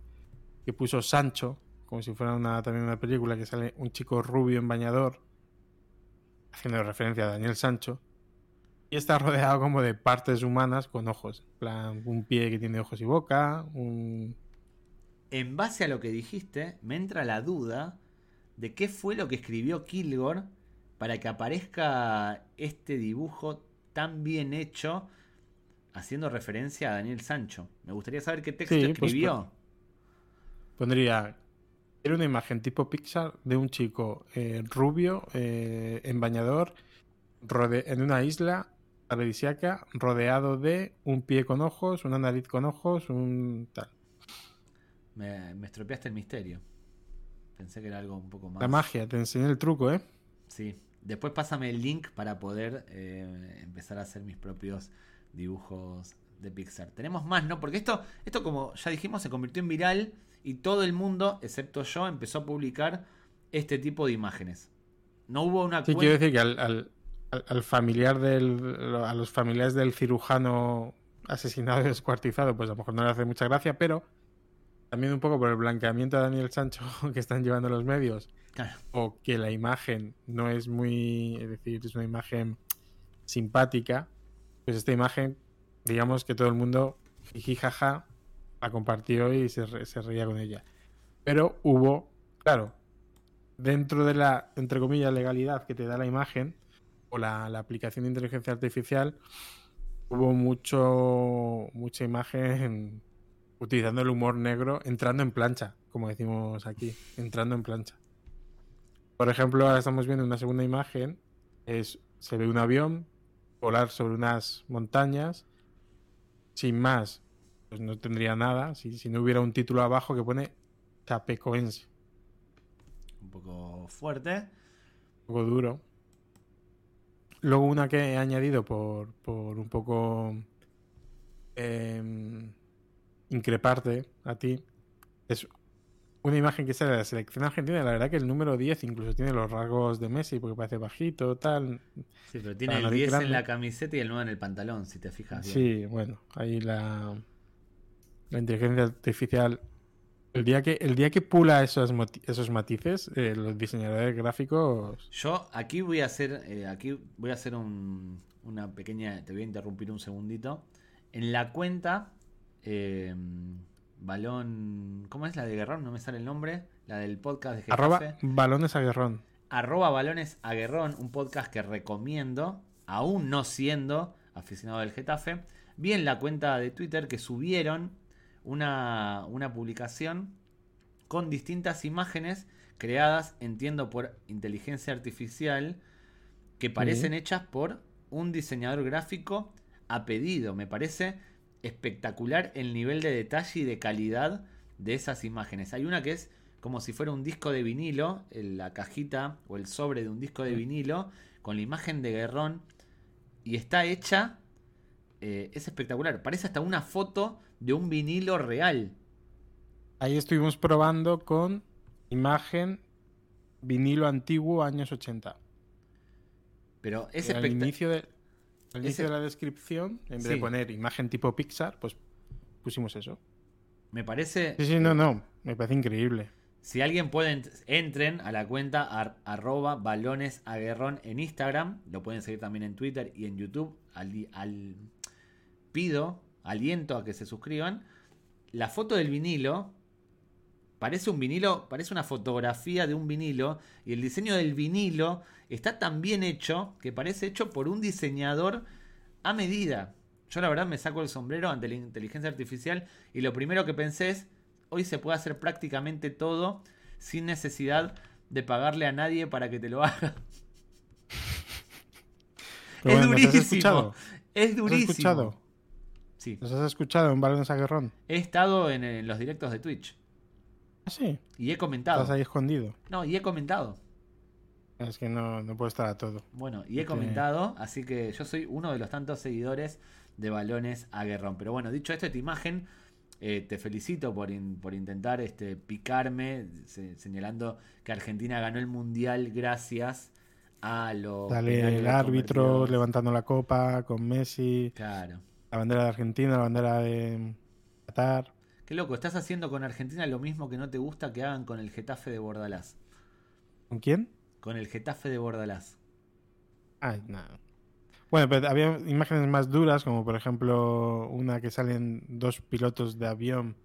que puso Sancho, como si fuera una, también una película que sale un chico rubio en bañador, haciendo referencia a Daniel Sancho. Y está rodeado como de partes humanas con ojos. En plan, un pie que tiene ojos y boca, un... En base a lo que dijiste, me entra la duda de qué fue lo que escribió Kilgore para que aparezca este dibujo tan bien hecho haciendo referencia a Daniel Sancho. Me gustaría saber qué texto escribió. pondría, era una imagen tipo Pixar de un chico eh, rubio eh, en bañador en una isla paradisiaca rodeado de un pie con ojos, una nariz con ojos, un tal. Me, me estropeaste el misterio. Pensé que era algo un poco más. La magia, te enseñé el truco, ¿eh? Sí, Después pásame el link para poder eh, empezar a hacer mis propios dibujos de Pixar. Tenemos más, ¿no? Porque esto, esto, como ya dijimos, se convirtió en viral y todo el mundo, excepto yo, empezó a publicar este tipo de imágenes. No hubo una Sí, quiero decir que al, al, familiar del. a los familiares del cirujano asesinado y descuartizado, pues a lo mejor no le hace mucha gracia, pero también un poco por el blanqueamiento de Daniel Sancho que están llevando los medios o que la imagen no es muy, es decir, es una imagen simpática, pues esta imagen, digamos que todo el mundo, jijijaja, la compartió y se, reía con ella. Pero hubo, claro, dentro de la, entre comillas, legalidad que te da la imagen o la, la aplicación de inteligencia artificial, hubo mucho mucha imagen utilizando el humor negro entrando en plancha, como decimos aquí, entrando en plancha. Por ejemplo, ahora estamos viendo una segunda imagen, es se ve un avión volar sobre unas montañas sin más, pues no tendría nada si, si no hubiera un título abajo que pone Chapecoense. Un poco fuerte. Un poco duro. Luego una que he añadido por, por un poco eh, increparte a ti es una imagen que sale de la selección argentina. La verdad que el número 10 incluso tiene los rasgos de Messi porque parece bajito, tal. Sí, pero tiene el 10 en la camiseta y el 9 en el pantalón, si te fijas. Bien. Sí, bueno, ahí la, la inteligencia artificial. El día que, el día que pula esos, esos matices, eh, los diseñadores gráficos. Yo aquí voy a hacer. Eh, aquí voy a hacer un, una pequeña. Te voy a interrumpir un segundito. En la cuenta. Eh, balón. ¿Cómo es la de Guerrón? No me sale el nombre. La del podcast de Getafe. Arroba balones a Guerrón. Arroba balones a Guerrón, un podcast que recomiendo, aún no siendo aficionado del Getafe. Vi en la cuenta de Twitter que subieron una, una publicación con distintas imágenes creadas, entiendo, por inteligencia artificial, que parecen hechas por un diseñador gráfico a pedido. Me parece espectacular el nivel de detalle y de calidad de esas imágenes. Hay una que es como si fuera un disco de vinilo, la cajita o el sobre de un disco de vinilo, con la imagen de Guerrón, y está hecha, eh, es espectacular, parece hasta una foto de un vinilo real. Ahí estuvimos probando con imagen vinilo antiguo años 80. Pero es Al inicio de, al inicio de la descripción, en vez sí. de poner imagen tipo Pixar, pues pusimos eso. Me parece. Sí, sí, no, no. Me parece increíble. Si alguien puede, entren a la cuenta ar, arroba balones aguerrón en Instagram. Lo pueden seguir también en Twitter y en YouTube. Al, al, pido, aliento a que se suscriban. La foto del vinilo parece un vinilo, parece una fotografía de un vinilo. Y el diseño del vinilo está tan bien hecho que parece hecho por un diseñador a medida. Yo la verdad me saco el sombrero ante la inteligencia artificial y lo primero que pensé es, hoy se puede hacer prácticamente todo sin necesidad de pagarle a nadie para que te lo haga. Pero es bueno, durísimo. Es ¿Has durísimo. Sí. ¿Nos has escuchado en Balones Aguerrón? He estado en, en los directos de Twitch Ah, sí. y he comentado. Estás ahí escondido. No, y he comentado. Es que no, no puedo estar a todo. Bueno, y he Ok. comentado, así que yo soy uno de los tantos seguidores de Balones Aguerrón. Pero bueno, dicho esto, esta imagen, eh, te felicito por, in- por intentar este, picarme, se- señalando que Argentina ganó el Mundial gracias a los... Sale penales el árbitro levantando la copa con Messi, Claro. La bandera de Argentina, la bandera de Qatar. Qué loco, estás haciendo con Argentina lo mismo que no te gusta que hagan con el Getafe de Bordalás. ¿Con quién? Con el Getafe de Bordalás. Ay, nada. Bueno, pero había imágenes más duras, como por ejemplo una que salen dos pilotos de avión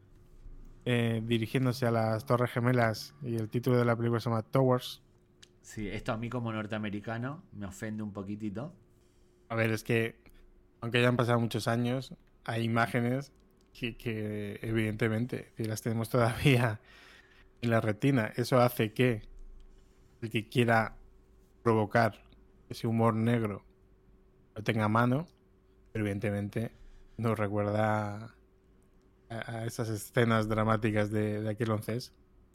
eh, dirigiéndose a las Torres Gemelas y el título de la película se llama Towers. Sí, esto a mí como norteamericano me ofende un poquitito. A ver, es que aunque hayan pasado muchos años, hay imágenes que, evidentemente las tenemos todavía en la retina. Eso hace que el que quiera provocar ese humor negro lo tenga a mano, pero evidentemente nos recuerda a, esas escenas dramáticas de, aquel once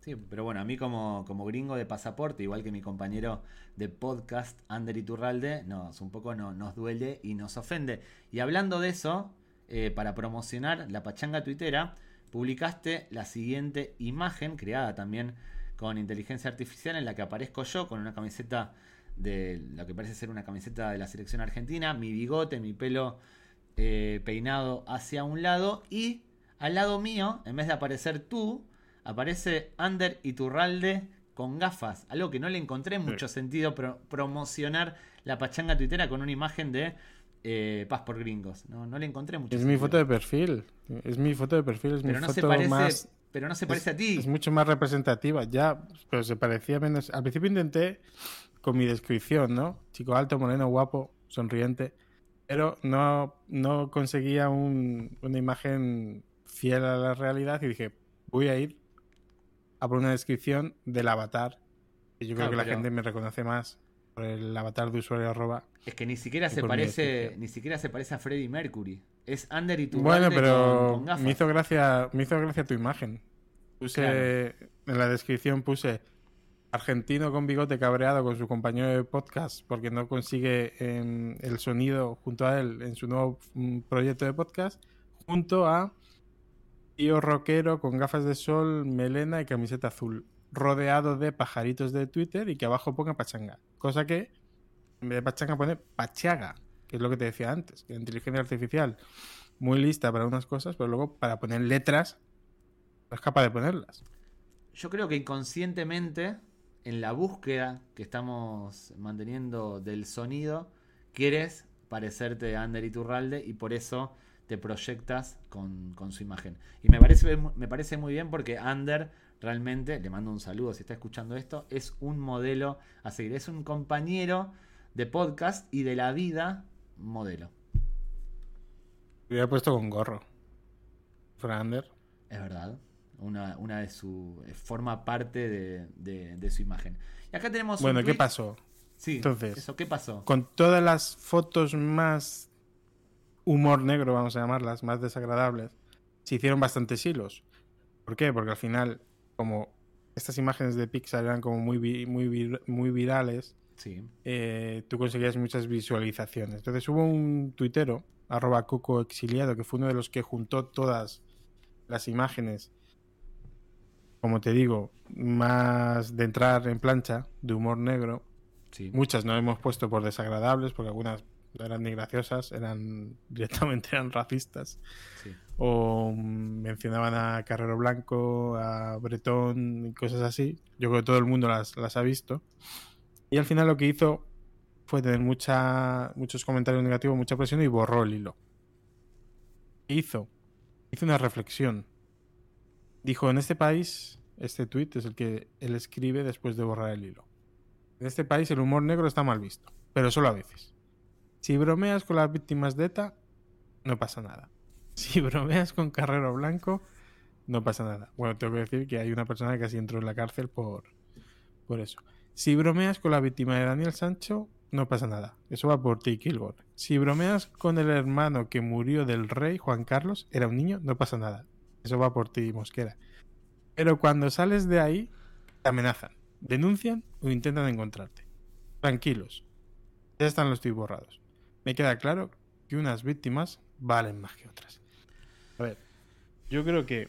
Sí, pero bueno, a mí como, como gringo de pasaporte, igual que mi compañero de podcast, Ander Iturralde, nos un poco no- nos duele y nos ofende. Y hablando de eso, eh, para promocionar la pachanga tuitera, publicaste la siguiente imagen, creada también con inteligencia artificial, en la que aparezco yo con una camiseta de lo que parece ser una camiseta de la selección argentina, mi bigote, mi pelo eh, peinado hacia un lado y al lado mío, en vez de aparecer tú, aparece Ander Iturralde con gafas. Algo que no le encontré mucho sentido pro- promocionar la pachanga tuitera con una imagen de eh, Paz por Gringos. No, no le encontré mucho Es sentido. mi foto de perfil. Es mi foto de perfil, es mi Pero no se foto parece más pero no se parece es, a ti. Es mucho más representativa, ya, pero se parecía menos. Al principio intenté con mi descripción, ¿no? Chico alto, moreno, guapo, sonriente, pero no, no conseguía un, una imagen fiel a la realidad y dije, voy a ir a por una descripción del avatar. Y yo Claro, creo que la pero- gente me reconoce más por el avatar de usuario arroba. Es que ni siquiera se parece, ni siquiera se parece a Freddie Mercury. Es Under y tu Bueno, pero con, con gafas. me hizo gracia, me hizo gracia tu imagen. Puse en la descripción puse argentino con bigote cabreado con su compañero de podcast porque no consigue em, el sonido junto a él en su nuevo mm, proyecto de podcast, junto a tío rockero con gafas de sol, melena y camiseta azul, rodeado de pajaritos de Twitter y que abajo ponga pachanga. Cosa que en vez de pachanga pone pachaga, que es lo que te decía antes, que inteligencia artificial muy lista para unas cosas, pero luego para poner letras no es capaz de ponerlas. Yo creo que inconscientemente, en la búsqueda que estamos manteniendo del sonido, quieres parecerte a Ander Iturralde y por eso te proyectas con, con su imagen. Y me parece, me parece muy bien porque Ander realmente, le mando un saludo si está escuchando esto, es un modelo a seguir. Es un compañero de podcast y de la vida modelo. Lo hubiera puesto con gorro. Frander. Es verdad. Una, una de su. forma parte de, de- de su imagen. Y acá tenemos. un Bueno, ¿qué pasó? Sí, Entonces- eso, ¿qué pasó? Con todas las fotos más humor negro, vamos a llamarlas, más desagradables, se hicieron bastantes hilos. ¿Por qué? Porque al final, como estas imágenes de Pixar eran como muy, vi- muy, vir- muy virales, Sí. eh, tú conseguías muchas visualizaciones. Entonces hubo un tuitero, arroba coco exiliado, que fue uno de los que juntó todas las imágenes, como te digo, más de entrar en plancha, de humor negro. Sí. Muchas no hemos puesto por desagradables, porque algunas no eran ni graciosas, eran directamente eran racistas. sí. O mm, mencionaban a Carrero Blanco, a Bretón y cosas así. Yo creo que todo el mundo las, las ha visto. Y al final lo que hizo fue tener mucha, muchos comentarios negativos, mucha presión y borró el hilo. ¿Qué hizo? Hizo una reflexión. Dijo, en este país, este tuit es el que él escribe después de borrar el hilo. En este país el humor negro está mal visto, pero solo a veces. Si bromeas con las víctimas de ETA, no pasa nada. Si bromeas con Carrero Blanco, no pasa nada. Bueno, tengo que decir que hay una persona que casi entró en la cárcel por, por eso. Si bromeas con la víctima de Daniel Sancho, no pasa nada. Eso va por ti, Kilgore. Si bromeas con el hermano que murió del rey, Juan Carlos, era un niño, no pasa nada. Eso va por ti, Mosquera. Pero cuando sales de ahí, te amenazan, denuncian o intentan encontrarte. Tranquilos. Ya están los tweets borrados. Me queda claro que unas víctimas valen más que otras. A ver, yo creo que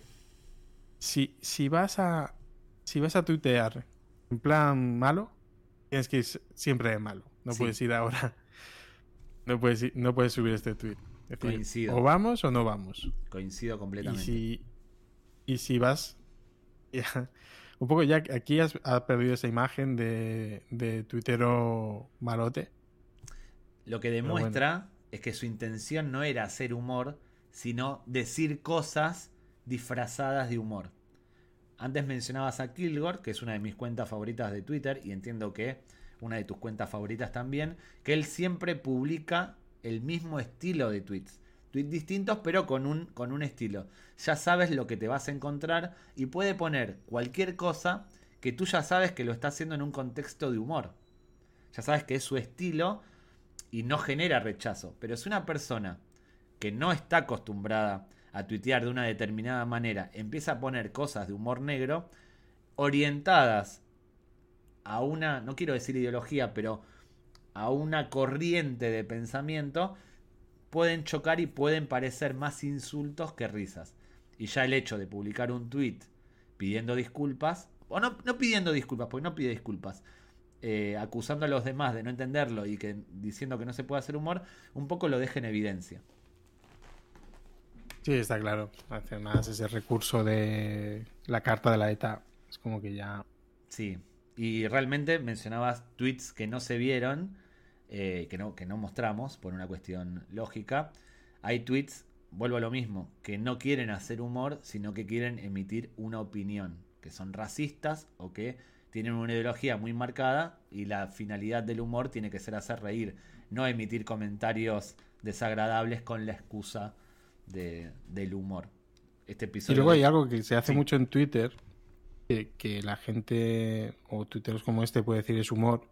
si, si vas a si vas a tuitear en plan malo, tienes que ir siempre de malo. No Sí. puedes ir ahora. No puedes, ir- no puedes subir este tweet. Es decir, Coincido. o vamos o no vamos. Coincido Y completamente. si, y si vas. ya, un poco ya aquí has, has perdido esa imagen de, de tuitero malote. Lo que demuestra es que su intención no era hacer humor, sino decir cosas disfrazadas de humor. Antes mencionabas a Kilgore, que es una de mis cuentas favoritas de Twitter, y entiendo que una de tus cuentas favoritas también, que él siempre publica el mismo estilo de tweets. Tweets distintos, pero con un, con un estilo. Ya sabes lo que te vas a encontrar y puede poner cualquier cosa que tú ya sabes que lo está haciendo en un contexto de humor. Ya sabes que es su estilo y no genera rechazo. Pero si una persona que no está acostumbrada a tuitear de una determinada manera empieza a poner cosas de humor negro orientadas a una, no quiero decir ideología, pero a una corriente de pensamiento, pueden chocar y pueden parecer más insultos que risas. Y ya el hecho de publicar un tweet pidiendo disculpas, o no, no pidiendo disculpas, porque no pide disculpas, eh, acusando a los demás de no entenderlo y que diciendo que no se puede hacer humor, un poco lo deja en evidencia. Sí, está claro. Además, ese recurso de la carta de la ETA es como que ya. Sí, y realmente mencionabas tweets que no se vieron, eh, que, no, que no mostramos por una cuestión lógica. Hay tweets vuelvo a lo mismo, que no quieren hacer humor, sino que quieren emitir una opinión, que son racistas o que tienen una ideología muy marcada y la finalidad del humor tiene que ser hacer reír, no emitir comentarios desagradables con la excusa de, del humor. Este episodio y luego hay algo que se hace mucho en Twitter, que, que, la gente o tuiteros como este puede decir es humor,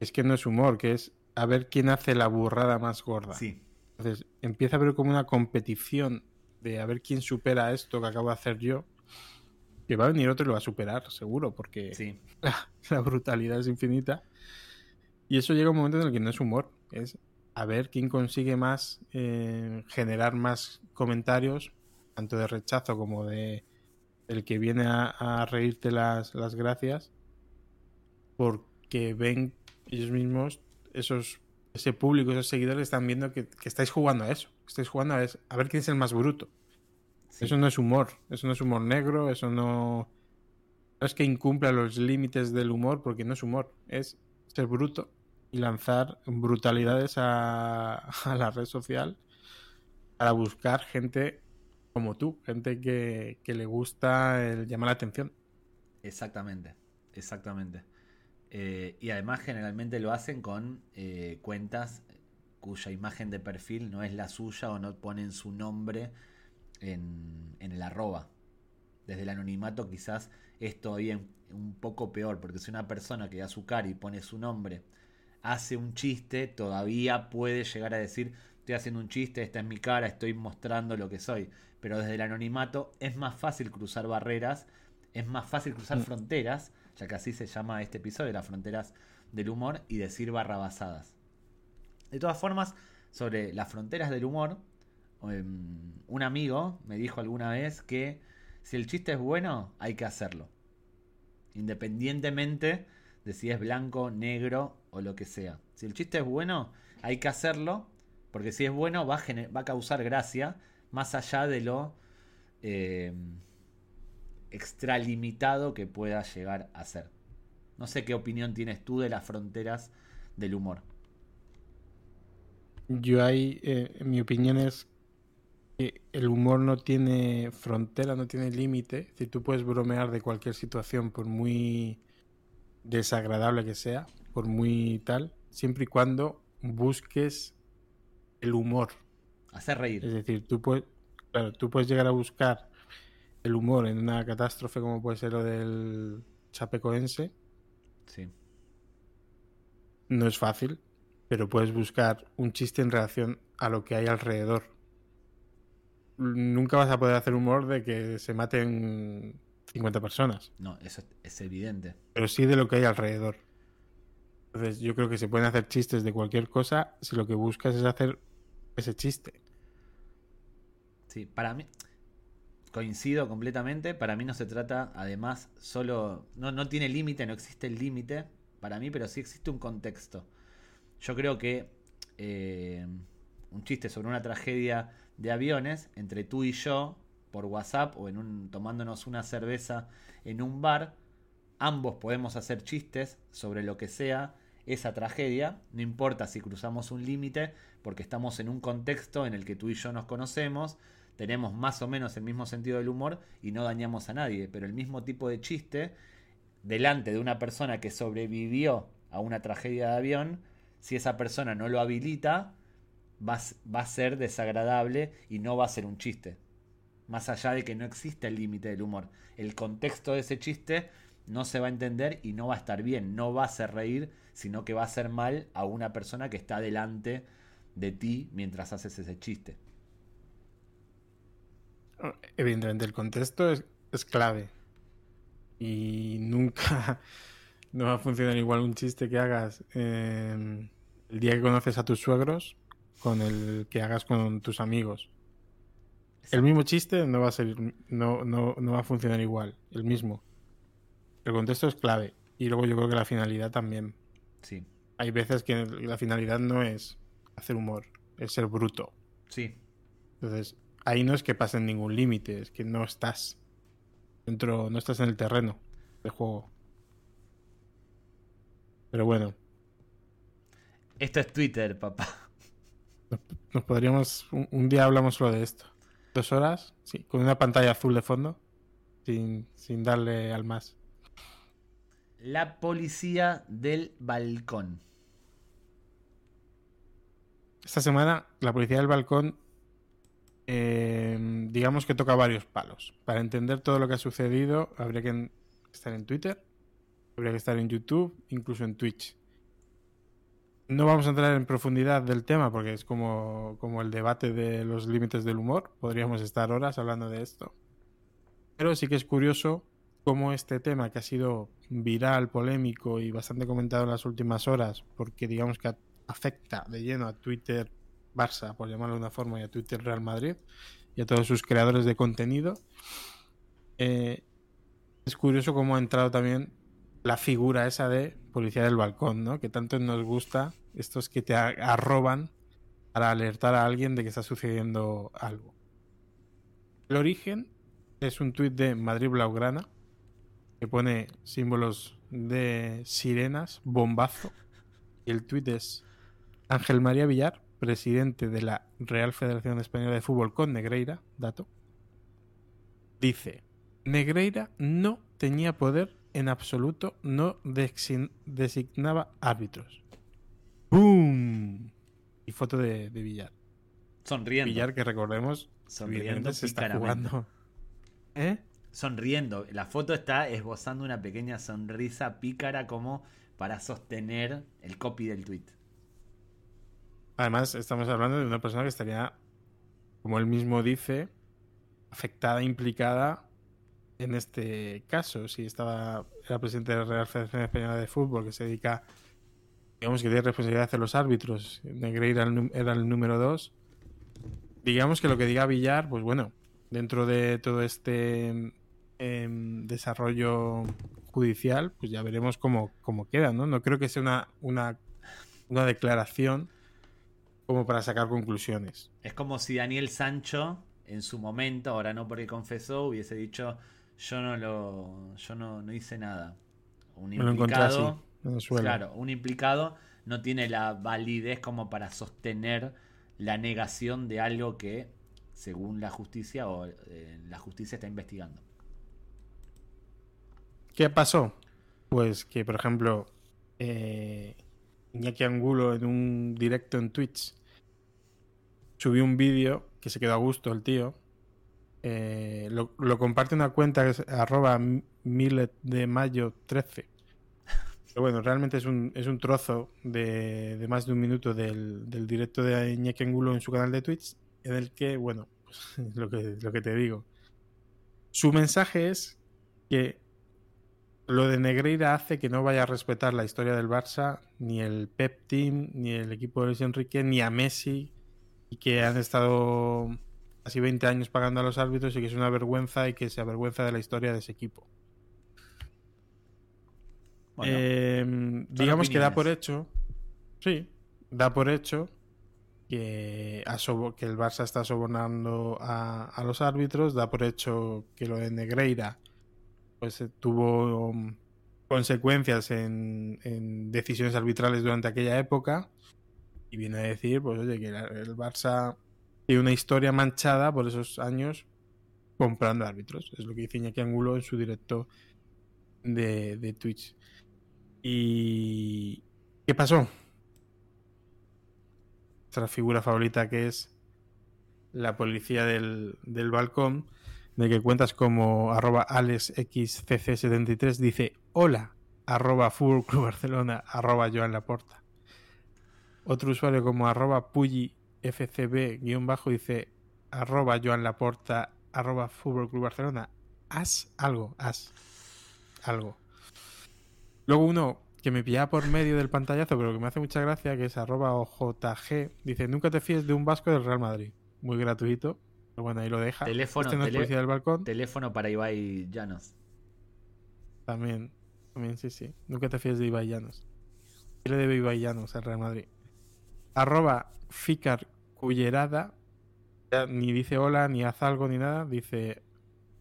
es que no es humor, que es a ver quién hace la burrada más gorda. Sí. Entonces empieza a ver como una competición de a ver quién supera esto que acabo de hacer yo que va a venir otro y lo va a superar, seguro, porque sí. la, brutalidad es infinita. Y eso llega un momento en el que no es humor, es a ver quién consigue más eh, generar más comentarios, tanto de rechazo como de el que viene a, reírte las, las gracias, porque ven ellos mismos, esos, ese público, esos seguidores están viendo que, que estáis jugando a eso, que estáis jugando a, a ver quién es el más bruto. Eso no es humor, eso no es humor negro, eso no, no es que incumpla los límites del humor, porque no es humor, es ser bruto y lanzar brutalidades a, a la red social para buscar gente como tú, gente que, que le gusta el llamar la atención. Exactamente, exactamente. Eh, y además generalmente lo hacen con eh, cuentas cuya imagen de perfil no es la suya o no ponen su nombre en, el arroba. Desde el anonimato quizás es todavía un poco peor, porque si una persona que da su cara y pone su nombre hace un chiste, todavía puede llegar a decir, estoy haciendo un chiste, esta es mi cara, estoy mostrando lo que soy. Pero desde el anonimato es más fácil cruzar barreras, es más fácil cruzar mm. fronteras, ya que así se llama este episodio, las fronteras del humor, y decir barrabasadas. De todas formas, sobre las fronteras del humor, Em, un amigo me dijo alguna vez que si el chiste es bueno, hay que hacerlo. Independientemente de si es blanco, negro o lo que sea. Si el chiste es bueno, hay que hacerlo, porque si es bueno va a, va a causar gracia, más allá de lo eh, extralimitado que pueda llegar a ser. No sé qué opinión tienes tú de las fronteras del humor. Yo ahí, eh, mi opinión es el humor no tiene frontera, no tiene límite. Si tú puedes bromear de cualquier situación, por muy desagradable que sea, por muy tal, siempre y cuando busques el humor. Hacer reír. Es decir, tú puedes, tú puedes llegar a buscar el humor en una catástrofe como puede ser lo del Chapecoense. Sí. No es fácil, pero puedes buscar un chiste en relación a lo que hay alrededor nunca vas a poder hacer humor de que se maten 50 personas. No, eso es evidente. Pero sí de lo que hay alrededor. Entonces yo creo que se pueden hacer chistes de cualquier cosa si lo que buscas es hacer ese chiste. Sí, para mí coincido completamente. Para mí no se trata, además, solo... No, no tiene límite, no existe el límite para mí, pero sí existe un contexto. Yo creo que eh, un chiste sobre una tragedia de aviones entre tú y yo por WhatsApp o en un, tomándonos una cerveza en un bar, ambos podemos hacer chistes sobre lo que sea esa tragedia, no importa si cruzamos un límite, porque estamos en un contexto en el que tú y yo nos conocemos, tenemos más o menos el mismo sentido del humor y no dañamos a nadie, pero el mismo tipo de chiste delante de una persona que sobrevivió a una tragedia de avión, si esa persona no lo habilita, va, a ser desagradable y no va a ser un chiste. Más allá de que no existe el límite del humor. El contexto de ese chiste no se va a entender y no va a estar bien. No va a hacer reír, sino que va a hacer mal a una persona que está delante de ti mientras haces ese chiste. Evidentemente el contexto es, clave. Y nunca no va a funcionar igual un chiste que hagas el día que conoces a tus suegros con el que hagas con tus amigos. El mismo chiste no va a ser, no, no, no va a funcionar igual, el mismo. El contexto es clave. Y luego yo creo que la finalidad también. Sí. Hay veces que la finalidad no es hacer humor, es ser bruto. Sí. Entonces, ahí no es que pasen ningún límite, es que no estás dentro, no estás en el terreno de juego. Pero bueno. Esto es Twitter, papá. Nos podríamos. Un, día hablamos solo de esto. Dos horas, sí, con una pantalla azul de fondo, sin, sin darle al más. La policía del balcón. Esta semana, la policía del balcón, eh, digamos que toca varios palos. Para entender todo lo que ha sucedido, habría que estar en Twitter, habría que estar en YouTube, incluso en Twitch. No vamos a entrar en profundidad del tema porque es como, como el debate de los límites del humor. Podríamos estar horas hablando de esto. Pero sí que es curioso cómo este tema que ha sido viral, polémico y bastante comentado en las últimas horas, porque digamos que afecta de lleno a Twitter Barça, por llamarlo de una forma, y a Twitter Real Madrid y a todos sus creadores de contenido, eh, es curioso cómo ha entrado también la figura esa de policía del balcón, ¿no? Que tanto nos gusta estos que te arroban para alertar a alguien de que está sucediendo algo. El origen es un tuit de Madrid Blaugrana que pone símbolos de sirenas, bombazo. Y el tuit es Ángel María Villar, presidente de la Real Federación Española de Fútbol con Negreira, dato. Dice, Negreira no tenía poder en absoluto, no designaba árbitros. ¡Boom! Y foto de, Villar. Sonriendo. Villar, que recordemos, Sonriendo se está jugando. ¿Eh? Sonriendo. La foto está esbozando una pequeña sonrisa pícara como para sostener el copy del tweet. Además, estamos hablando de una persona que estaría, como él mismo dice, afectada, implicada en este caso. Si estaba, era presidente de la Real Federación Española de Fútbol, que se dedica digamos que tiene responsabilidad de los árbitros. Negreira era el número dos. Digamos que lo que diga Villar, pues bueno, dentro de todo este em, desarrollo judicial, pues ya veremos cómo, cómo, queda, ¿no? No creo que sea una, una, una declaración como para sacar conclusiones. Es como si Daniel Sancho, en su momento, ahora no porque confesó, hubiese dicho yo no lo yo no, no hice nada. Un implicado Claro, un implicado no tiene la validez como para sostener la negación de algo que, según la justicia o eh, la justicia está investigando. ¿Qué pasó? Pues que, por ejemplo, eh, Iñaki Angulo en un directo en Twitch subió un vídeo que se quedó a gusto el tío. Eh, lo, comparte una cuenta que es arroba milet de mayo 13 pero bueno, realmente es un, es un trozo de, más de un minuto del, directo de Iñaki Angulo en su canal de Twitch, en el que, bueno, pues, lo, que, lo que te digo. Su mensaje es que lo de Negreira hace que no vaya a respetar la historia del Barça, ni el Pep Team, ni el equipo de Luis Enrique, ni a Messi, y que han estado casi 20 años pagando a los árbitros y que es una vergüenza y que se avergüenza de la historia de ese equipo. Em, digamos que da por hecho, sí, da por hecho que, que el Barça está sobornando a, los árbitros, da por hecho que lo de Negreira pues eh, tuvo um, consecuencias en, decisiones arbitrales durante aquella época y viene a decir, pues oye, que el Barça tiene una historia manchada por esos años comprando árbitros. Es lo que dice Iñaki Angulo en su directo de, de Twitch. ¿Y qué pasó? Nuestra figura favorita que es la policía del, balcón, de que cuentas como arroba alexxcc73 dice hola arroba Fútbol Club Barcelona arroba Joan Laporta. Otro usuario como arroba Pulli FCB guion bajo dice arroba Joan Laporta arroba Fútbol Club Barcelona. Haz algo, haz algo. Luego uno que me pillaba por medio del pantallazo, pero que me hace mucha gracia, que es arroba OJG, dice, nunca te fíes de un vasco del Real Madrid. Muy gratuito. Pero bueno, ahí lo deja. Teléfono, este del balcón. teléfono para Ibai Llanos. También, también, sí, sí. Nunca te fíes de Ibai Llanos. ¿Qué le debe Ibai Llanos al Real Madrid? Arroba Ficar Cullerada. ni dice hola, ni haz algo, ni nada. Dice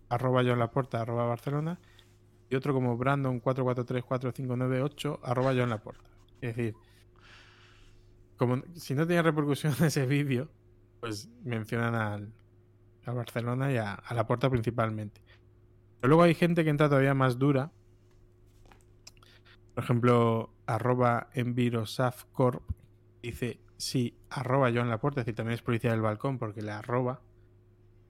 arroba John Laporta, arroba Barcelona y otro como Brandon443458 arroba yo en la puerta. Es decir, como si no tenía repercusión ese vídeo, pues mencionan al, a Barcelona y a, a la puerta principalmente. Pero luego hay gente que entra todavía más dura. Por ejemplo, arroba envirosafcorp dice, sí, arroba Joan Laporta, es decir, también es policía del balcón porque le arroba.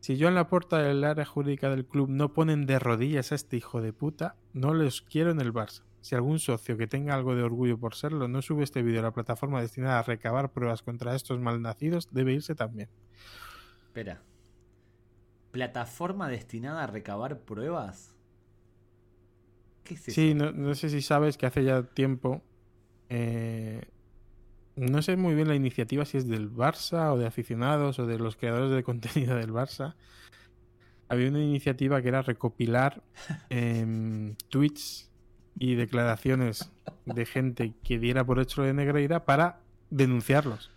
Si Joan Laporta del área jurídica del club no ponen de rodillas a este hijo de puta, no les quiero en el Barça. Si algún socio que tenga algo de orgullo por serlo no sube este vídeo a la plataforma destinada a recabar pruebas contra estos malnacidos, debe irse también. Espera. ¿Plataforma destinada a recabar pruebas? ¿Qué es eso? Sí, no, no sé si sabes que hace ya tiempo. Eh, no sé muy bien la iniciativa si es del Barça o de aficionados o de los creadores de contenido del Barça. Había una iniciativa que era recopilar eh, tweets y declaraciones de gente que diera por hecho de Negreira para denunciarlos.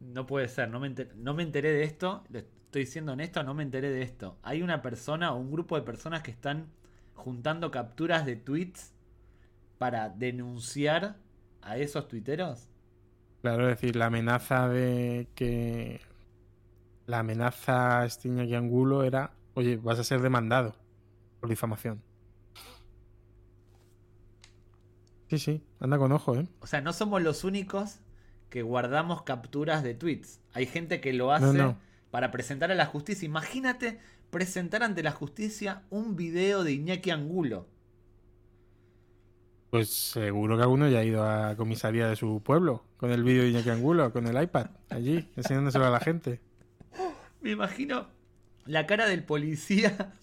No puede ser, no me, no me enteré de esto, estoy siendo honesto, no me enteré de esto. Hay una persona o un grupo de personas que están juntando capturas de tweets para denunciar a esos tuiteros. Claro, es decir, la amenaza de que la estiña Estiña Angulo era, oye, vas a ser demandado por difamación. Sí, sí, anda con ojo, ¿eh? O sea, no somos los únicos que guardamos capturas de tweets. Hay gente que lo hace para presentar a la justicia. Imagínate presentar ante la justicia un video de Iñaki Angulo. Pues seguro que alguno ya ha ido a comisaría de su pueblo con el vídeo de Iñaki Angulo, con el iPad, allí, enseñándoselo a la gente. Me imagino la cara del policía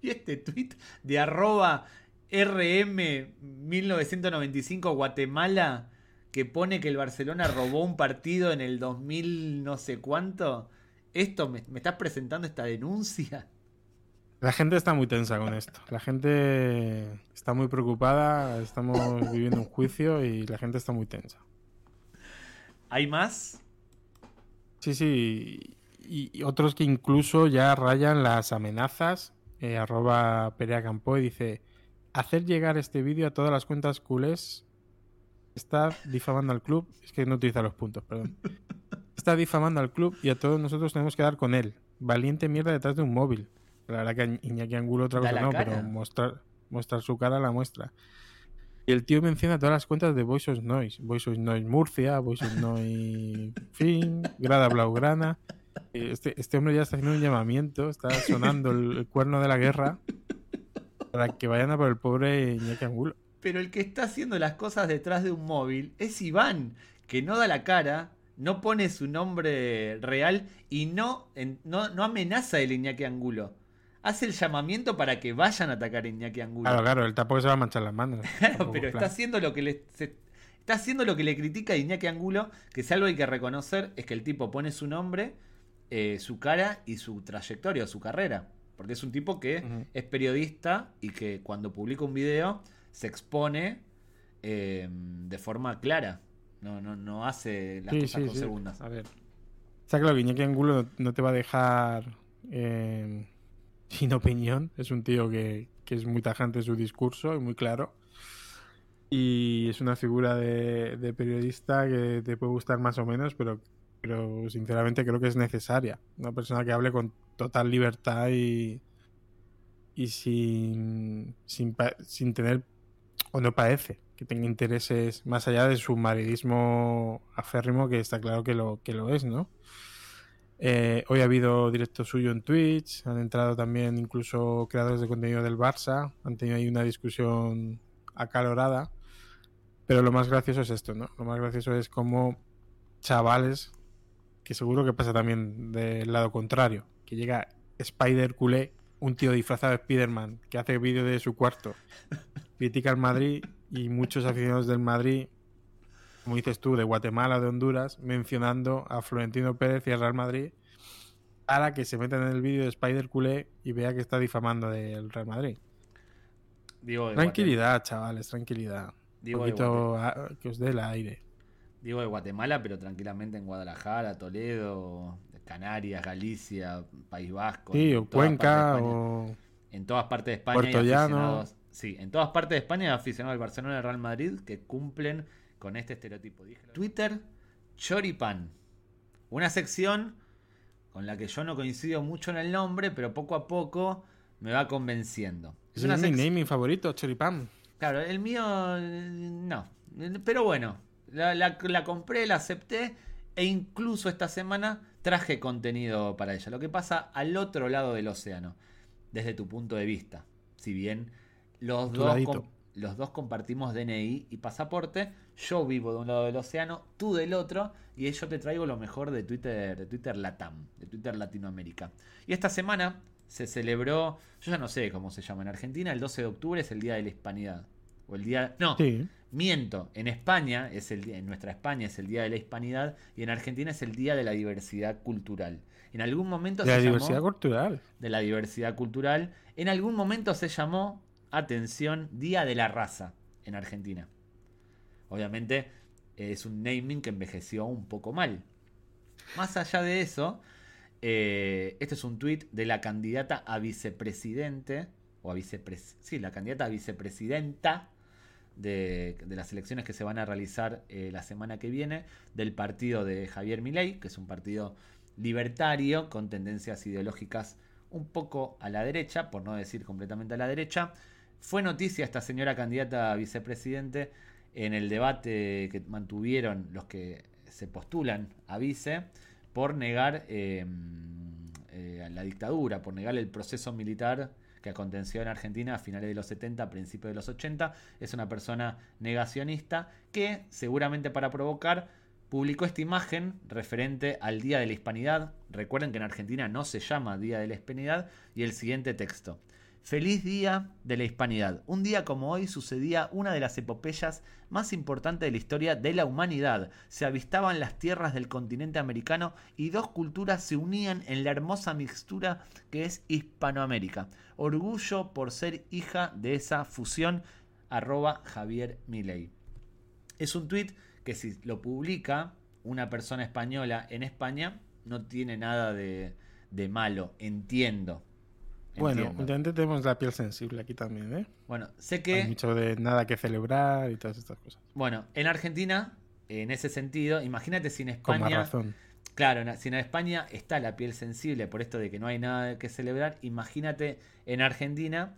y este tweet de arroba RM1995 Guatemala que pone que el Barcelona robó un partido en el 2000 no sé cuánto. ¿Esto me, me estás presentando esta denuncia? La gente está muy tensa con esto. La gente está muy preocupada. Estamos viviendo un juicio y la gente está muy tensa. ¿Hay más? Sí, sí. Y, otros que incluso ya rayan las amenazas. Eh, arroba Perea Campo y dice: hacer llegar este vídeo a todas las cuentas culés está difamando al club. Es que no utiliza los puntos, perdón. Está difamando al club y a todos nosotros tenemos que dar con él. Valiente mierda detrás de un móvil. La verdad que Iñaki Angulo otra cosa no, pero mostrar, mostrar su cara la muestra. Y el tío menciona todas las cuentas de Voice of Noise. Voice of Noise Murcia, Voice of Noise Fin, Grada Blaugrana. Este, este hombre ya está haciendo un llamamiento, está sonando el cuerno de la guerra para que vayan a por el pobre Iñaki Angulo. Pero el que está haciendo las cosas detrás de un móvil es Iván, que no da la cara, no pone su nombre real y no, no, no amenaza el Iñaki Angulo. Hace el llamamiento para que vayan a atacar a Iñaki Angulo. Claro, claro, él tampoco se va a manchar las manos. Claro, pero está haciendo lo que le. está haciendo lo que le critica a Iñaki Angulo, que si algo hay que reconocer es que el tipo pone su nombre, eh, su cara y su trayectoria, su carrera. Porque es un tipo que es periodista y que cuando publica un video se expone eh, de forma clara. No, no, no hace las cosas con segundas. A ver. Está claro que Iñaki Angulo no te va a dejar eh, sin opinión. Es un tío que, que, es muy tajante en su discurso y muy claro. Y es una figura de, periodista que te puede gustar más o menos, pero pero sinceramente creo que es necesaria. Una persona que hable con total libertad y, y sin, sin, sin tener, o no parece, que tenga intereses más allá de su maridismo aférrimo, que está claro que lo, que lo es, ¿no? Eh, hoy ha habido directo suyo en Twitch, han entrado también incluso creadores de contenido del Barça, han tenido ahí una discusión acalorada, pero lo más gracioso es esto, ¿no? Lo más gracioso es como chavales que seguro que pasa también del lado contrario, que llega Spider culé, un tío disfrazado de Spider-Man, que hace vídeo de su cuarto, critica al Madrid y muchos aficionados del Madrid, como dices tú, de Guatemala, de Honduras, mencionando a Florentino Pérez y al Real Madrid para que se metan en el vídeo de Spider culé y vea que está difamando del Real Madrid. tranquilidad, chavales, tranquilidad. un poquito que os dé el aire digo de Guatemala, pero tranquilamente en Guadalajara, Toledo, Canarias, Galicia, País Vasco. Sí, o Cuenca, o... En todas partes de España hay aficionados. Sí, en todas partes de España hay aficionados del Barcelona y del Real Madrid que cumplen con este estereotipo. Twitter, Choripan. Una sección con la que yo no coincido mucho en el nombre, pero poco a poco me va convenciendo. Es, mi naming favorito, Choripam. Claro, el mío no. Pero bueno, la, la, compré, la acepté e incluso esta semana traje contenido para ella. Lo que pasa al otro lado del océano, desde tu punto de vista. Si bien los dos, los dos compartimos DNI y pasaporte, yo vivo de un lado del océano, tú del otro, y yo te traigo lo mejor de Twitter, de Twitter Latam, de Twitter Latinoamérica. Y esta semana se celebró, yo ya no sé cómo se llama en Argentina, el 12 de octubre es el Día de la Hispanidad. O el día. No, miento. En España, es el en nuestra España es el Día de la Hispanidad y en Argentina es el Día de la Diversidad Cultural. En algún momento de la diversidad cultural. De la diversidad cultural. En algún momento se llamó, atención, Día de la Raza en Argentina. Obviamente es un naming que envejeció un poco mal. Más allá de eso, eh, este es un tuit de la candidata a vicepresidente, o a vicepres sí, la candidata a vicepresidenta de, las elecciones que se van a realizar eh, la semana que viene del partido de Javier Milei, que es un partido libertario con tendencias ideológicas un poco a la derecha, por no decir completamente a la derecha. Fue noticia esta señora candidata a vicepresidente en el debate que mantuvieron los que se postulan a vice por negar em, eh, la dictadura, por negar el proceso militar que aconteció en Argentina a finales de los 70, principios de los 80. Es una persona negacionista que, seguramente para provocar, publicó esta imagen referente al Día de la Hispanidad. Recuerden que en Argentina no se llama Día de la Hispanidad. Y el siguiente texto. Feliz Día de la Hispanidad. Un día como hoy sucedía una de las epopeyas más importantes de la historia de la humanidad. Se avistaban las tierras del continente americano y dos culturas se unían en la hermosa mixtura que es Hispanoamérica. Orgullo por ser hija de esa fusión. Arroba Javier Milei. Es un tuit que si lo publica una persona española en España no tiene nada de, de malo. Entiendo bueno, últimamente tenemos la piel sensible aquí también, ¿eh? Bueno, sé que. Hay mucho de nada que celebrar y todas estas cosas. Bueno, en Argentina, en ese sentido, imagínate si en España. Con más razón. Claro, si en España está la piel sensible por esto de que no hay nada que celebrar, imagínate en Argentina,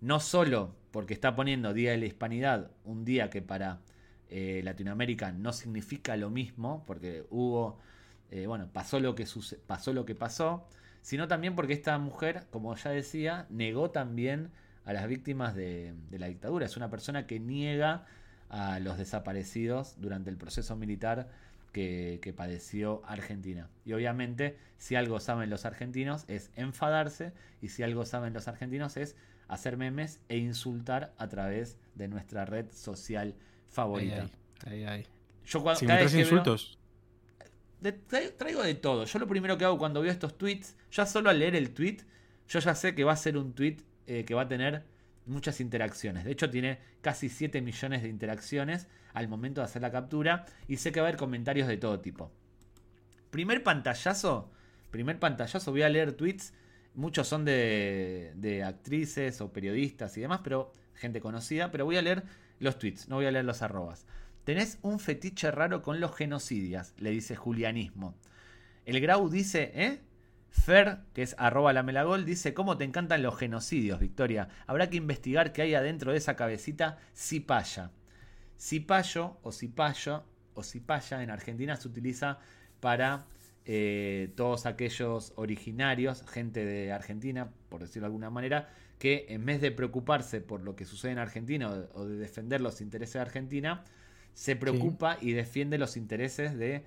no solo porque está poniendo Día de la Hispanidad, un día que para eh, Latinoamérica no significa lo mismo, porque hubo, eh, bueno, pasó lo que pasó lo que pasó sino también porque esta mujer, como ya decía, negó también a las víctimas de, la dictadura. Es una persona que niega a los desaparecidos durante el proceso militar que, padeció Argentina. Y obviamente, si algo saben los argentinos es enfadarse, y si algo saben los argentinos es hacer memes e insultar a través de nuestra red social favorita. Ay, ay, Yo cuando, insultos traigo de todo. Yo lo primero que hago cuando veo estos tweets, ya solo al leer el tweet, yo ya sé que va a ser un tweet eh, que va a tener muchas interacciones. De hecho, tiene casi 7 millones de interacciones al momento de hacer la captura y sé que va a haber comentarios de todo tipo. Primer pantallazo, primer pantallazo, voy a leer tweets. Muchos son de, de actrices o periodistas y demás, pero gente conocida. Pero voy a leer los tweets, no voy a leer los arrobas. Tenés un fetiche raro con los genocidias, le dice Julianismo. El Grau dice, ¿eh? Fer, que es arroba la melagol, dice, ¿cómo te encantan los genocidios, Victoria? Habrá que investigar qué hay adentro de esa cabecita cipaya. Cipayo o cipayo o cipaya en Argentina se utiliza para eh, todos aquellos originarios, gente de Argentina, por decirlo de alguna manera, que en vez de preocuparse por lo que sucede en Argentina o de defender los intereses de Argentina, se preocupa y defiende los intereses de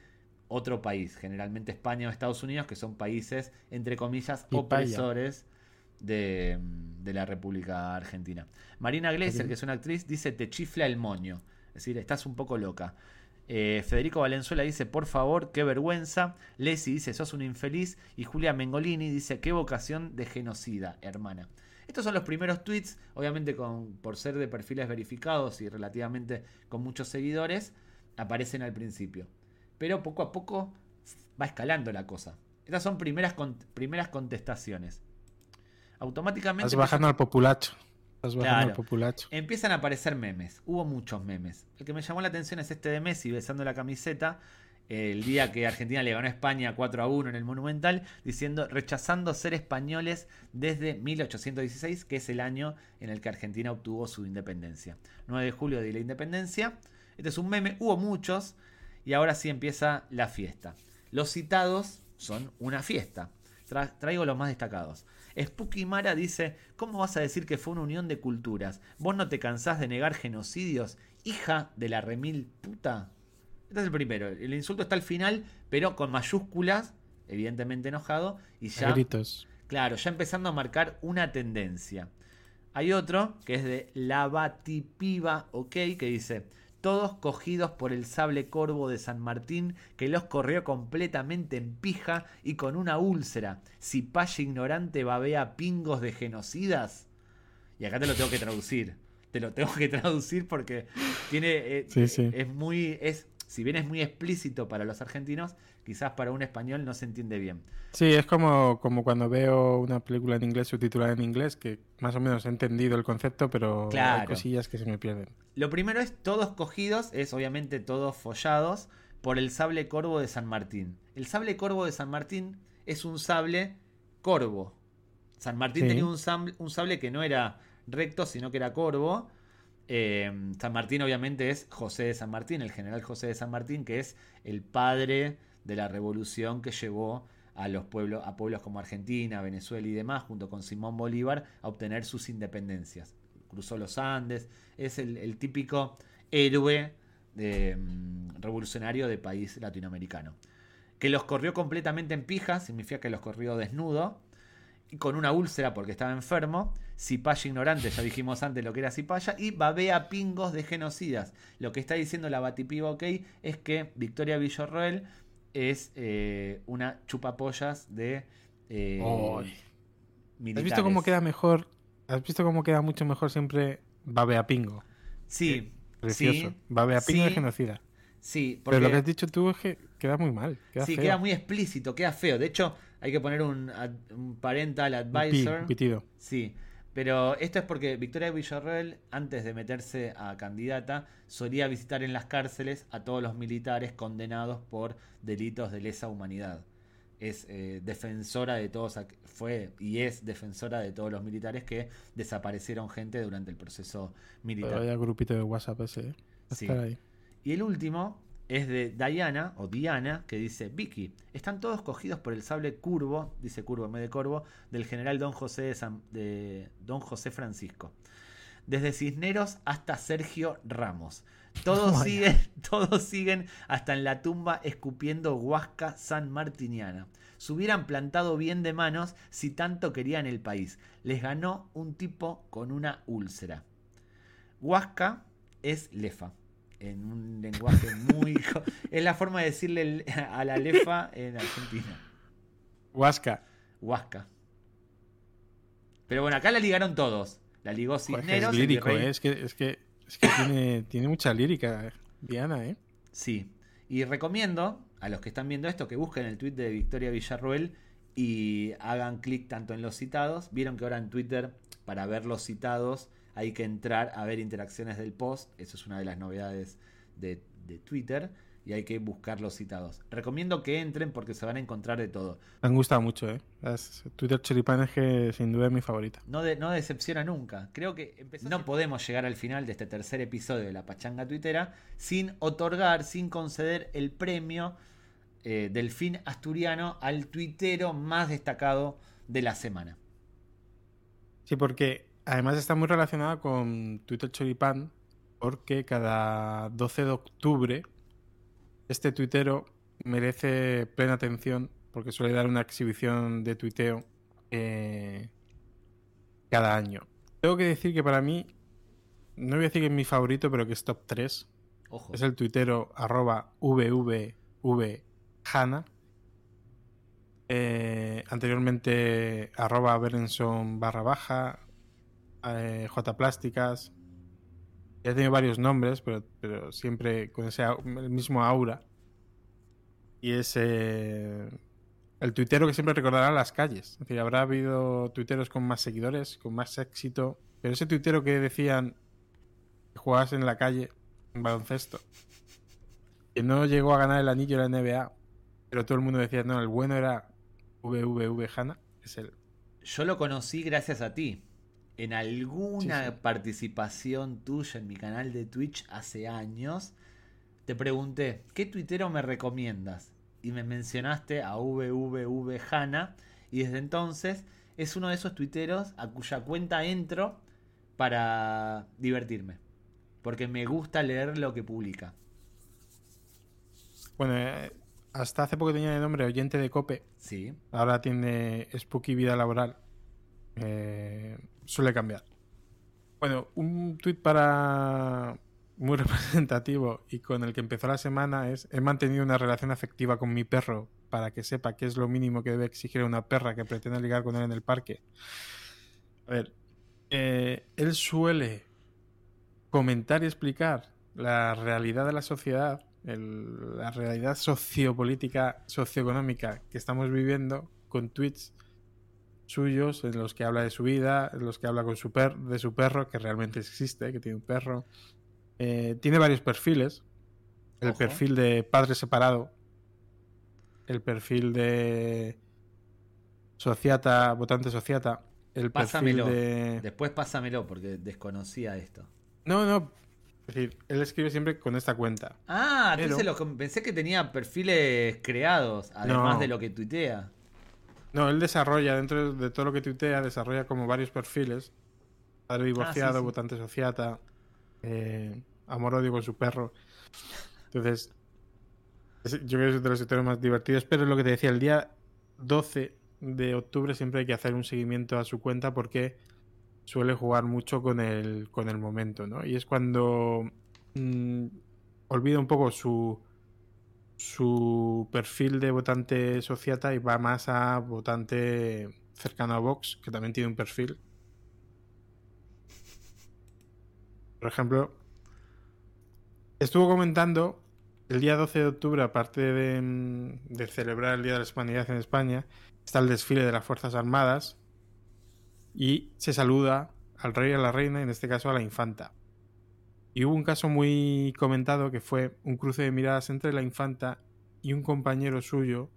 otro país, generalmente España o Estados Unidos, que son países, entre comillas, opresores de, la República Argentina. Marina Gleiser, que es una actriz, dice, te chifla el moño. Es decir, estás un poco loca. Eh, Federico Valenzuela dice, por favor, qué vergüenza. Leslie dice, sos un infeliz. Y Julia Mengolini dice, qué vocación de genocida, hermana. Estos son los primeros tweets, obviamente con, por ser de perfiles verificados y relativamente con muchos seguidores, aparecen al principio. Pero poco a poco va escalando la cosa. Estas son primeras, primeras contestaciones. Automáticamente... Estás bajando al populacho. Estás bajando al populacho. Empiezan a aparecer memes. Hubo muchos memes. El que me llamó la atención es este de Messi besando la camiseta el día que Argentina le ganó a España 4 a 1 en el Monumental, diciendo rechazando ser españoles desde 1816, que es el año en el que Argentina obtuvo su independencia. 9 de julio de la independencia. Este es un meme, hubo muchos, y ahora sí empieza la fiesta. Los citados son una fiesta. traigo los más destacados. Spooky Mara dice, ¿cómo vas a decir que fue una unión de culturas? ¿Vos no te cansás de negar genocidios? Hija de la remil puta. Este es el primero. El insulto está al final, pero con mayúsculas, evidentemente enojado, y ya. Claro, ya empezando a marcar una tendencia. Hay otro que es de la Batipiva, ok, que dice: Todos cogidos por el sable corvo de San Martín, que los corrió completamente en pija y con una úlcera. Si paya ignorante babea pingos de genocidas. Y acá te lo tengo que traducir. Te lo tengo que traducir porque tiene. Eh, es muy. Es, si bien es muy explícito para los argentinos, quizás para un español no se entiende bien. Sí, es como, como cuando veo una película en inglés subtitulada en inglés, que más o menos he entendido el concepto, pero hay cosillas que se me pierden. Lo primero es todos cogidos, es obviamente todos follados por el sable corvo de San Martín. El sable corvo de San Martín es un sable corvo. San Martín tenía un un sable que no era recto, sino que era corvo eh, San Martín obviamente es José de San Martín, el general José de San Martín, que es el padre de la revolución que llevó a los pueblos, a pueblos como Argentina, Venezuela y demás, junto con Simón Bolívar, a obtener sus independencias. Cruzó los Andes, es el, típico héroe mm, revolucionario de país latinoamericano. Que los corrió completamente en pija, significa que los corrió desnudo, con una úlcera porque estaba enfermo, Cipaya ignorante, ya dijimos antes lo que era Cipaya, y babea pingos de genocidas. Lo que está diciendo la Batipiva OK es que Victoria Villarroel es eh, una chupapollas de eh, ¿Has visto cómo queda mejor? ¿Has visto cómo queda mucho mejor siempre babea pingo? Sí. precioso. babea pingo de genocida. Sí, porque... Pero lo que has dicho tú es que queda muy mal. sí, queda muy explícito, queda feo. De hecho, hay que poner un, parental advisor. pitido. Sí. Pero esto es porque Victoria Villarreal, antes de meterse a candidata, solía visitar en las cárceles a todos los militares condenados por delitos de lesa humanidad. Es eh, defensora de todos, fue y es defensora de todos los militares que desaparecieron gente durante el proceso militar. Vaya grupito de WhatsApp ese. ¿eh? Sí. Y el último es de Diana o Diana que dice Vicky, están todos cogidos por el sable curvo, dice curvo en vez de corvo, del general Don José de, Don José Francisco. Desde Cisneros hasta Sergio Ramos. Todos siguen, todos siguen hasta en la tumba escupiendo Huasca San Martiniana. Se hubieran plantado bien de manos si tanto querían el país. Les ganó un tipo con una úlcera. Huasca es lefa en un lenguaje muy... es la forma de decirle a la lefa en Argentina. Huasca. Huasca. Pero bueno, acá la ligaron todos. La ligó Cisneros. Es lírico, ¿eh? es que, es que, es que tiene, tiene mucha lírica, Diana, ¿eh? Sí. Y recomiendo a los que están viendo esto que busquen el tweet de Victoria Villarroel y hagan clic tanto en los citados. Vieron que ahora en Twitter, para ver los citados, hay que entrar a ver interacciones del post, eso es una de las novedades de, Twitter, y hay que buscar los citados. Recomiendo que entren porque se van a encontrar de todo. Me han gustado mucho, ¿eh? Twitter Cheripan es que sin duda es mi favorita. No, no decepciona nunca. Creo que no podemos llegar al final de este tercer episodio de La Pachanga Twittera sin otorgar, sin conceder el premio eh, del fin asturiano al tuitero más destacado de la semana. Sí, porque Además está muy relacionada con Twitter Choripan porque cada 12 de octubre este tuitero merece plena atención porque suele dar una exhibición de tuiteo eh, cada año. Tengo que decir que para mí, no voy a decir que es mi favorito, pero que es top 3. Es el tuitero arroba vvvhana. Eh, anteriormente arroba Berenson barra baja, eh, J Plásticas. Ya tenido varios nombres, pero, siempre con ese el mismo aura. Y es eh, el tuitero que siempre recordará las calles. Es decir, habrá habido tuiteros con más seguidores, con más éxito. Pero ese tuitero que decían que jugabas en la calle, en baloncesto. que no llegó a ganar el anillo de la NBA, pero todo el mundo decía, no, el bueno era VVV Hanna, es él. Yo lo conocí gracias a ti. En alguna participación tuya en mi canal de Twitch hace años, te pregunté, ¿qué tuitero me recomiendas? Y me mencionaste a VVV Hanna, y desde entonces es uno de esos tuiteros a cuya cuenta entro para divertirme. Porque me gusta leer lo que publica. Bueno, eh, hasta hace poco tenía el nombre oyente de Cope. Sí. Ahora tiene Spooky Vida Laboral. Eh, suele cambiar. Bueno, un tuit para muy representativo y con el que empezó la semana es he mantenido una relación afectiva con mi perro para que sepa que es lo mínimo que debe exigir una perra que pretende ligar con él en el parque. A ver, eh, él suele comentar y explicar la realidad de la sociedad, la realidad sociopolítica, socioeconómica que estamos viviendo con tweets suyos en los que habla de su vida, en los que habla con su per de su perro, que realmente existe, que tiene un perro. Eh, tiene varios perfiles. El perfil de padre separado, el perfil de sociata, votante sociata, el pásamelo. perfil de... Después pásamelo porque desconocía esto. No, no. Es decir, él escribe siempre con esta cuenta. Ah, entonces lo, pensé que tenía perfiles creados, además de lo que tuitea. No, él desarrolla, dentro de todo lo que tuitea, desarrolla como varios perfiles. Padre divorciado, ah, votante sociata, eh, amor odio con su perro. Entonces, yo creo que es de los historias más divertidos, pero es lo que te decía, el día 12 de octubre siempre hay que hacer un seguimiento a su cuenta porque suele jugar mucho con el, con el momento, ¿no? Y es cuando mm, olvida un poco su, su perfil de votante sociata y va más a votante cercano a Vox, que también tiene un perfil. Por ejemplo, estuvo comentando el día 12 de octubre, aparte de, celebrar el Día de la Hispanidad en España, está el desfile de las Fuerzas Armadas y se saluda al rey y a la reina, en este caso a la infanta. Y hubo un caso muy comentado que fue un cruce de miradas entre la infanta y un compañero suyo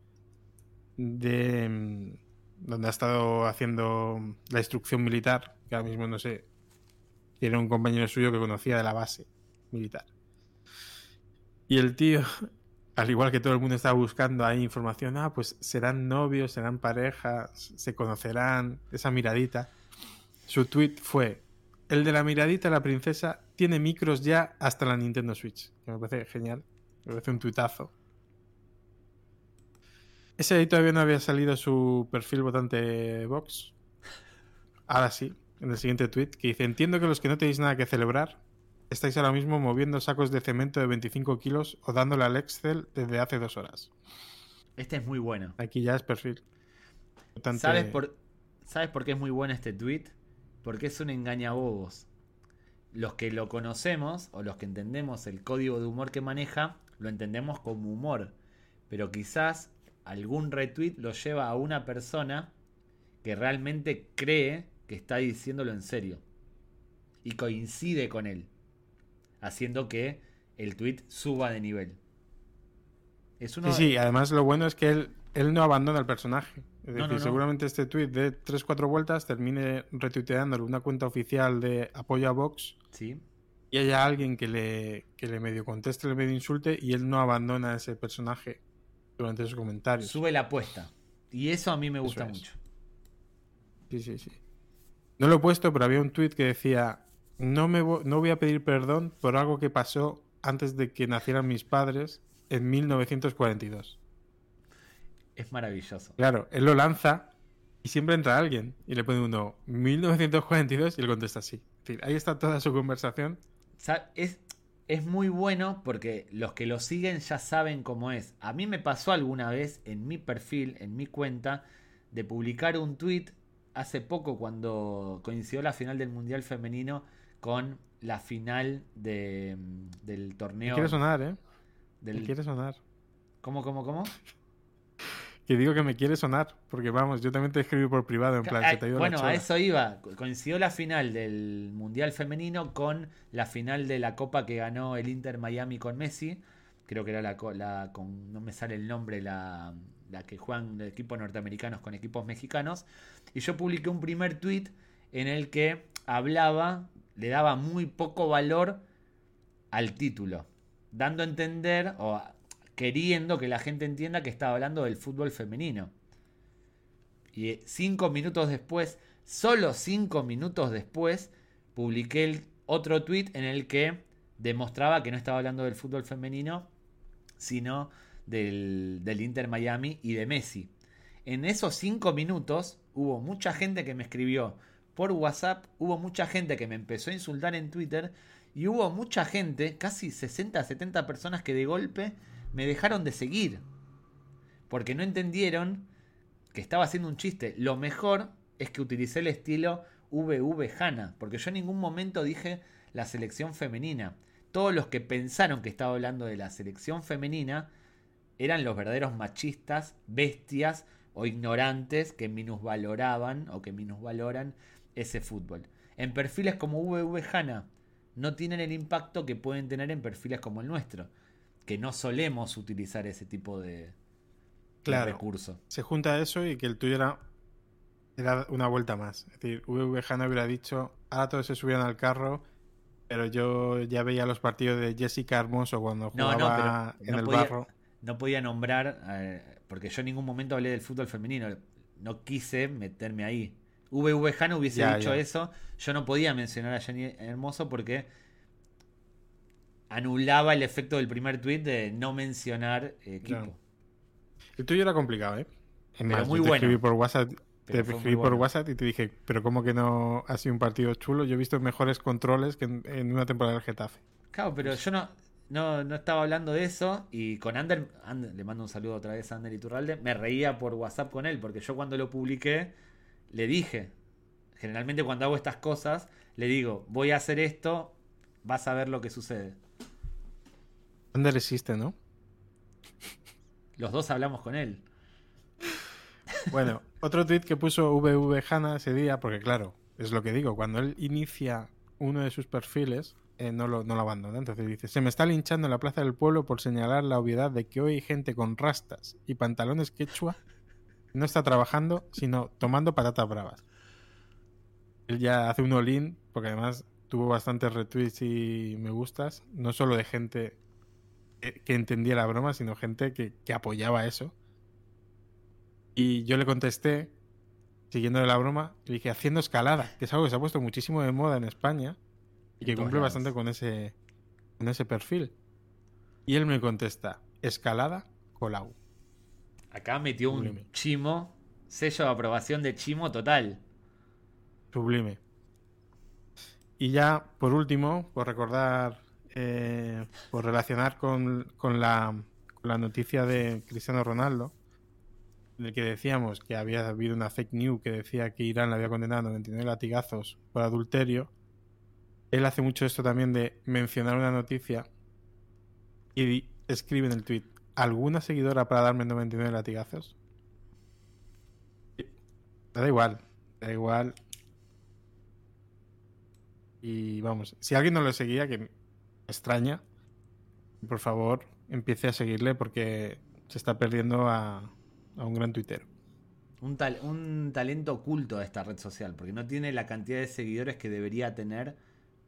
de mm, donde ha estado haciendo la instrucción militar, que ahora mismo no sé, era un compañero suyo que conocía de la base militar. Y el tío, al igual que todo el mundo estaba buscando ahí información, ah, pues serán novios, serán parejas, se conocerán, esa miradita. Su tweet fue, el de la miradita la princesa tiene micros ya hasta la Nintendo Switch. Que me parece genial. Me parece un tuitazo. Ese ahí todavía no había salido su perfil votante Vox. Ahora sí, en el siguiente tweet, que dice, entiendo que los que no tenéis nada que celebrar, estáis ahora mismo moviendo sacos de cemento de 25 kilos o dándole al Excel desde hace dos horas. Este es muy bueno. Aquí ya es perfil. ¿Sabes, por, ¿Sabes por qué es muy bueno este tweet? Porque es un engañabobos. Los que lo conocemos o los que entendemos el código de humor que maneja, lo entendemos como humor. Pero quizás algún retweet lo lleva a una persona que realmente cree que está diciéndolo en serio. Y coincide con él haciendo que el tweet suba de nivel. Es uno sí, sí, además lo bueno es que él, él no abandona el personaje. Es decir, seguramente este tweet de 3-4 vueltas termine retuiteándolo una cuenta oficial de apoyo a Vox. Sí. Y haya alguien que le, que le medio conteste, le medio insulte y él no abandona ese personaje durante sus comentarios. Sube la apuesta. Y eso a mí me gusta mucho. Sí, sí, sí. No lo he puesto, pero había un tweet que decía: no, me no voy a pedir perdón por algo que pasó antes de que nacieran mis padres en 1942. Es maravilloso. Claro, él lo lanza y siempre entra alguien y le pone uno 1942 y él contesta así. ahí está toda su conversación. Es, es muy bueno porque los que lo siguen ya saben cómo es. A mí me pasó alguna vez en mi perfil, en mi cuenta, de publicar un tweet hace poco cuando coincidió la final del Mundial Femenino con la final de, mm, del torneo. quiere sonar, ¿eh? Me quiere sonar. ¿Cómo, cómo, cómo? que digo que me quiere sonar, porque vamos, yo también te escribí por privado, en plan, te Bueno, a eso iba. Coincidió la final del Mundial Femenino con la final de la Copa que ganó el Inter Miami con Messi, creo que era la, la con, no me sale el nombre, la, la que juegan equipos norteamericanos con equipos mexicanos. Y yo publiqué un primer tweet en el que hablaba, le daba muy poco valor al título, dando a entender o queriendo que la gente entienda que estaba hablando del fútbol femenino. Y cinco minutos después, solo cinco minutos después, publiqué otro tweet en el que demostraba que no estaba hablando del fútbol femenino, sino del, del Inter Miami y de Messi. En esos cinco minutos hubo mucha gente que me escribió por WhatsApp, hubo mucha gente que me empezó a insultar en Twitter y hubo mucha gente, casi 60, 70 personas que de golpe me dejaron de seguir. Porque no entendieron que estaba haciendo un chiste. Lo mejor es que utilicé el estilo VV Hanna, porque yo en ningún momento dije la selección femenina. Todos los que pensaron que estaba hablando de la selección femenina eran los verdaderos machistas, bestias o ignorantes que minusvaloraban o que minusvaloran ese fútbol. En perfiles como VV Hanna no tienen el impacto que pueden tener en perfiles como el nuestro, que no solemos utilizar ese tipo de, claro, recurso. Se junta eso y que el tuyo era, era una vuelta más. Es decir, VV Hanna hubiera dicho, ahora todos se subían al carro, pero yo ya veía los partidos de Jessica Hermoso cuando jugaba en el barro. No podía nombrar, eh, porque yo en ningún momento hablé del fútbol femenino, no quise meterme ahí. VV Hanna hubiese dicho eso, yo no podía mencionar a Jenny Hermoso porque anulaba el efecto del primer tweet de no mencionar equipo. El tuyo era complicado, ¿eh? pero muy bueno. Te escribí por WhatsApp, te escribí por WhatsApp y te dije, pero ¿cómo que no ha sido un partido chulo? Yo he visto mejores controles que en, una temporada del Getafe. Claro, pero yo no, no, no, estaba hablando de eso y con Ander, le mando un saludo otra vez a Ander Iturralde, me reía por WhatsApp con él, porque yo cuando lo publiqué le dije, generalmente cuando hago estas cosas, le digo, voy a hacer esto, vas a ver lo que sucede. Ander existe, ¿no? Los dos hablamos con él. Bueno, otro tweet que puso VV Hanna ese día, porque claro, es lo que digo, cuando él inicia uno de sus perfiles, eh, no, lo, no lo abandona. Entonces dice, se me está linchando en la Plaza del Pueblo por señalar la obviedad de que hoy hay gente con rastas y pantalones quechua no está trabajando, sino tomando patatas bravas. Él ya hace un all porque además tuvo bastantes retweets y me gustas, no solo de gente que entendía la broma, sino gente que, apoyaba eso. Y yo le contesté, siguiendo la broma, le dije, haciendo escalada, que es algo que se ha puesto muchísimo de moda en España y que cumple bastante con ese, con ese perfil. Y él me contesta, escalada, colau. Acá metió un chimo, sello de aprobación de chimo total. Sublime. Y ya, por último, por recordar eh, por relacionar con, la, noticia de Cristiano Ronaldo, en el que decíamos que había habido una fake news que decía que Irán le había condenado a 99 latigazos por adulterio, él hace mucho esto también de mencionar una noticia y escribe en el tweet, ¿alguna seguidora para darme 99 latigazos? Da igual, da igual. Y vamos, si alguien no lo seguía, que extraña, por favor, empiece a seguirle porque se está perdiendo a, un gran tuitero. Un, tal, un talento oculto a esta red social, porque no tiene la cantidad de seguidores que debería tener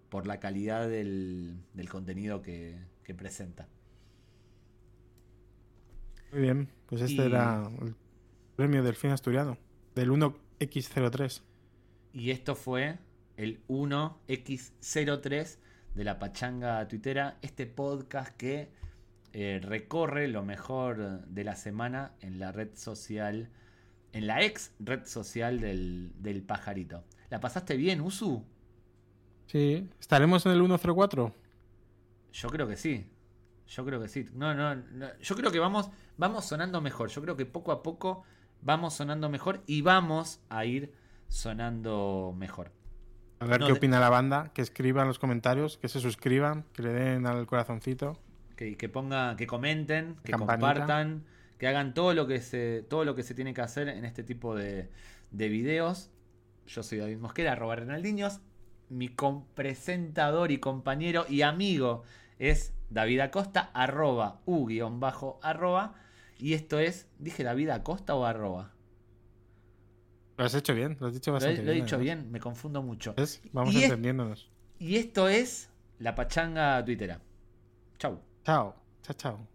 por la calidad del, contenido que, presenta. Muy bien, pues este era el premio del fin asturiano, del 1X03. Y esto fue el 1X03 de la pachanga tuitera, este podcast que eh, recorre lo mejor de la semana en la red social, en la ex red social del, del pajarito. ¿La pasaste bien, Usu? Sí, ¿estaremos en el 104? Yo creo que sí. Yo creo que sí. No, no, Yo creo que vamos, vamos sonando mejor. Yo creo que poco a poco vamos sonando mejor y vamos a ir sonando mejor. A ver qué opina la banda, que escriban los comentarios, que se suscriban, que le den al corazoncito. Que, que ponga, que comenten, que compartan, que hagan todo lo que se, todo lo que se tiene que hacer en este tipo de, de videos. Yo soy David Mosquera, arroba Renaldiños. Mi presentador y compañero y amigo es David Acosta, arroba, u guion bajo, arroba. Y esto es, ¿dije David Acosta o arroba? Lo has hecho bien, lo has dicho Lo he, bastante lo he bien. dicho además. bien, me confundo mucho. ¿Ves? Vamos Y es- entendiéndonos. Y esto es la pachanga tuitera. Chau. Chao, chao, chao.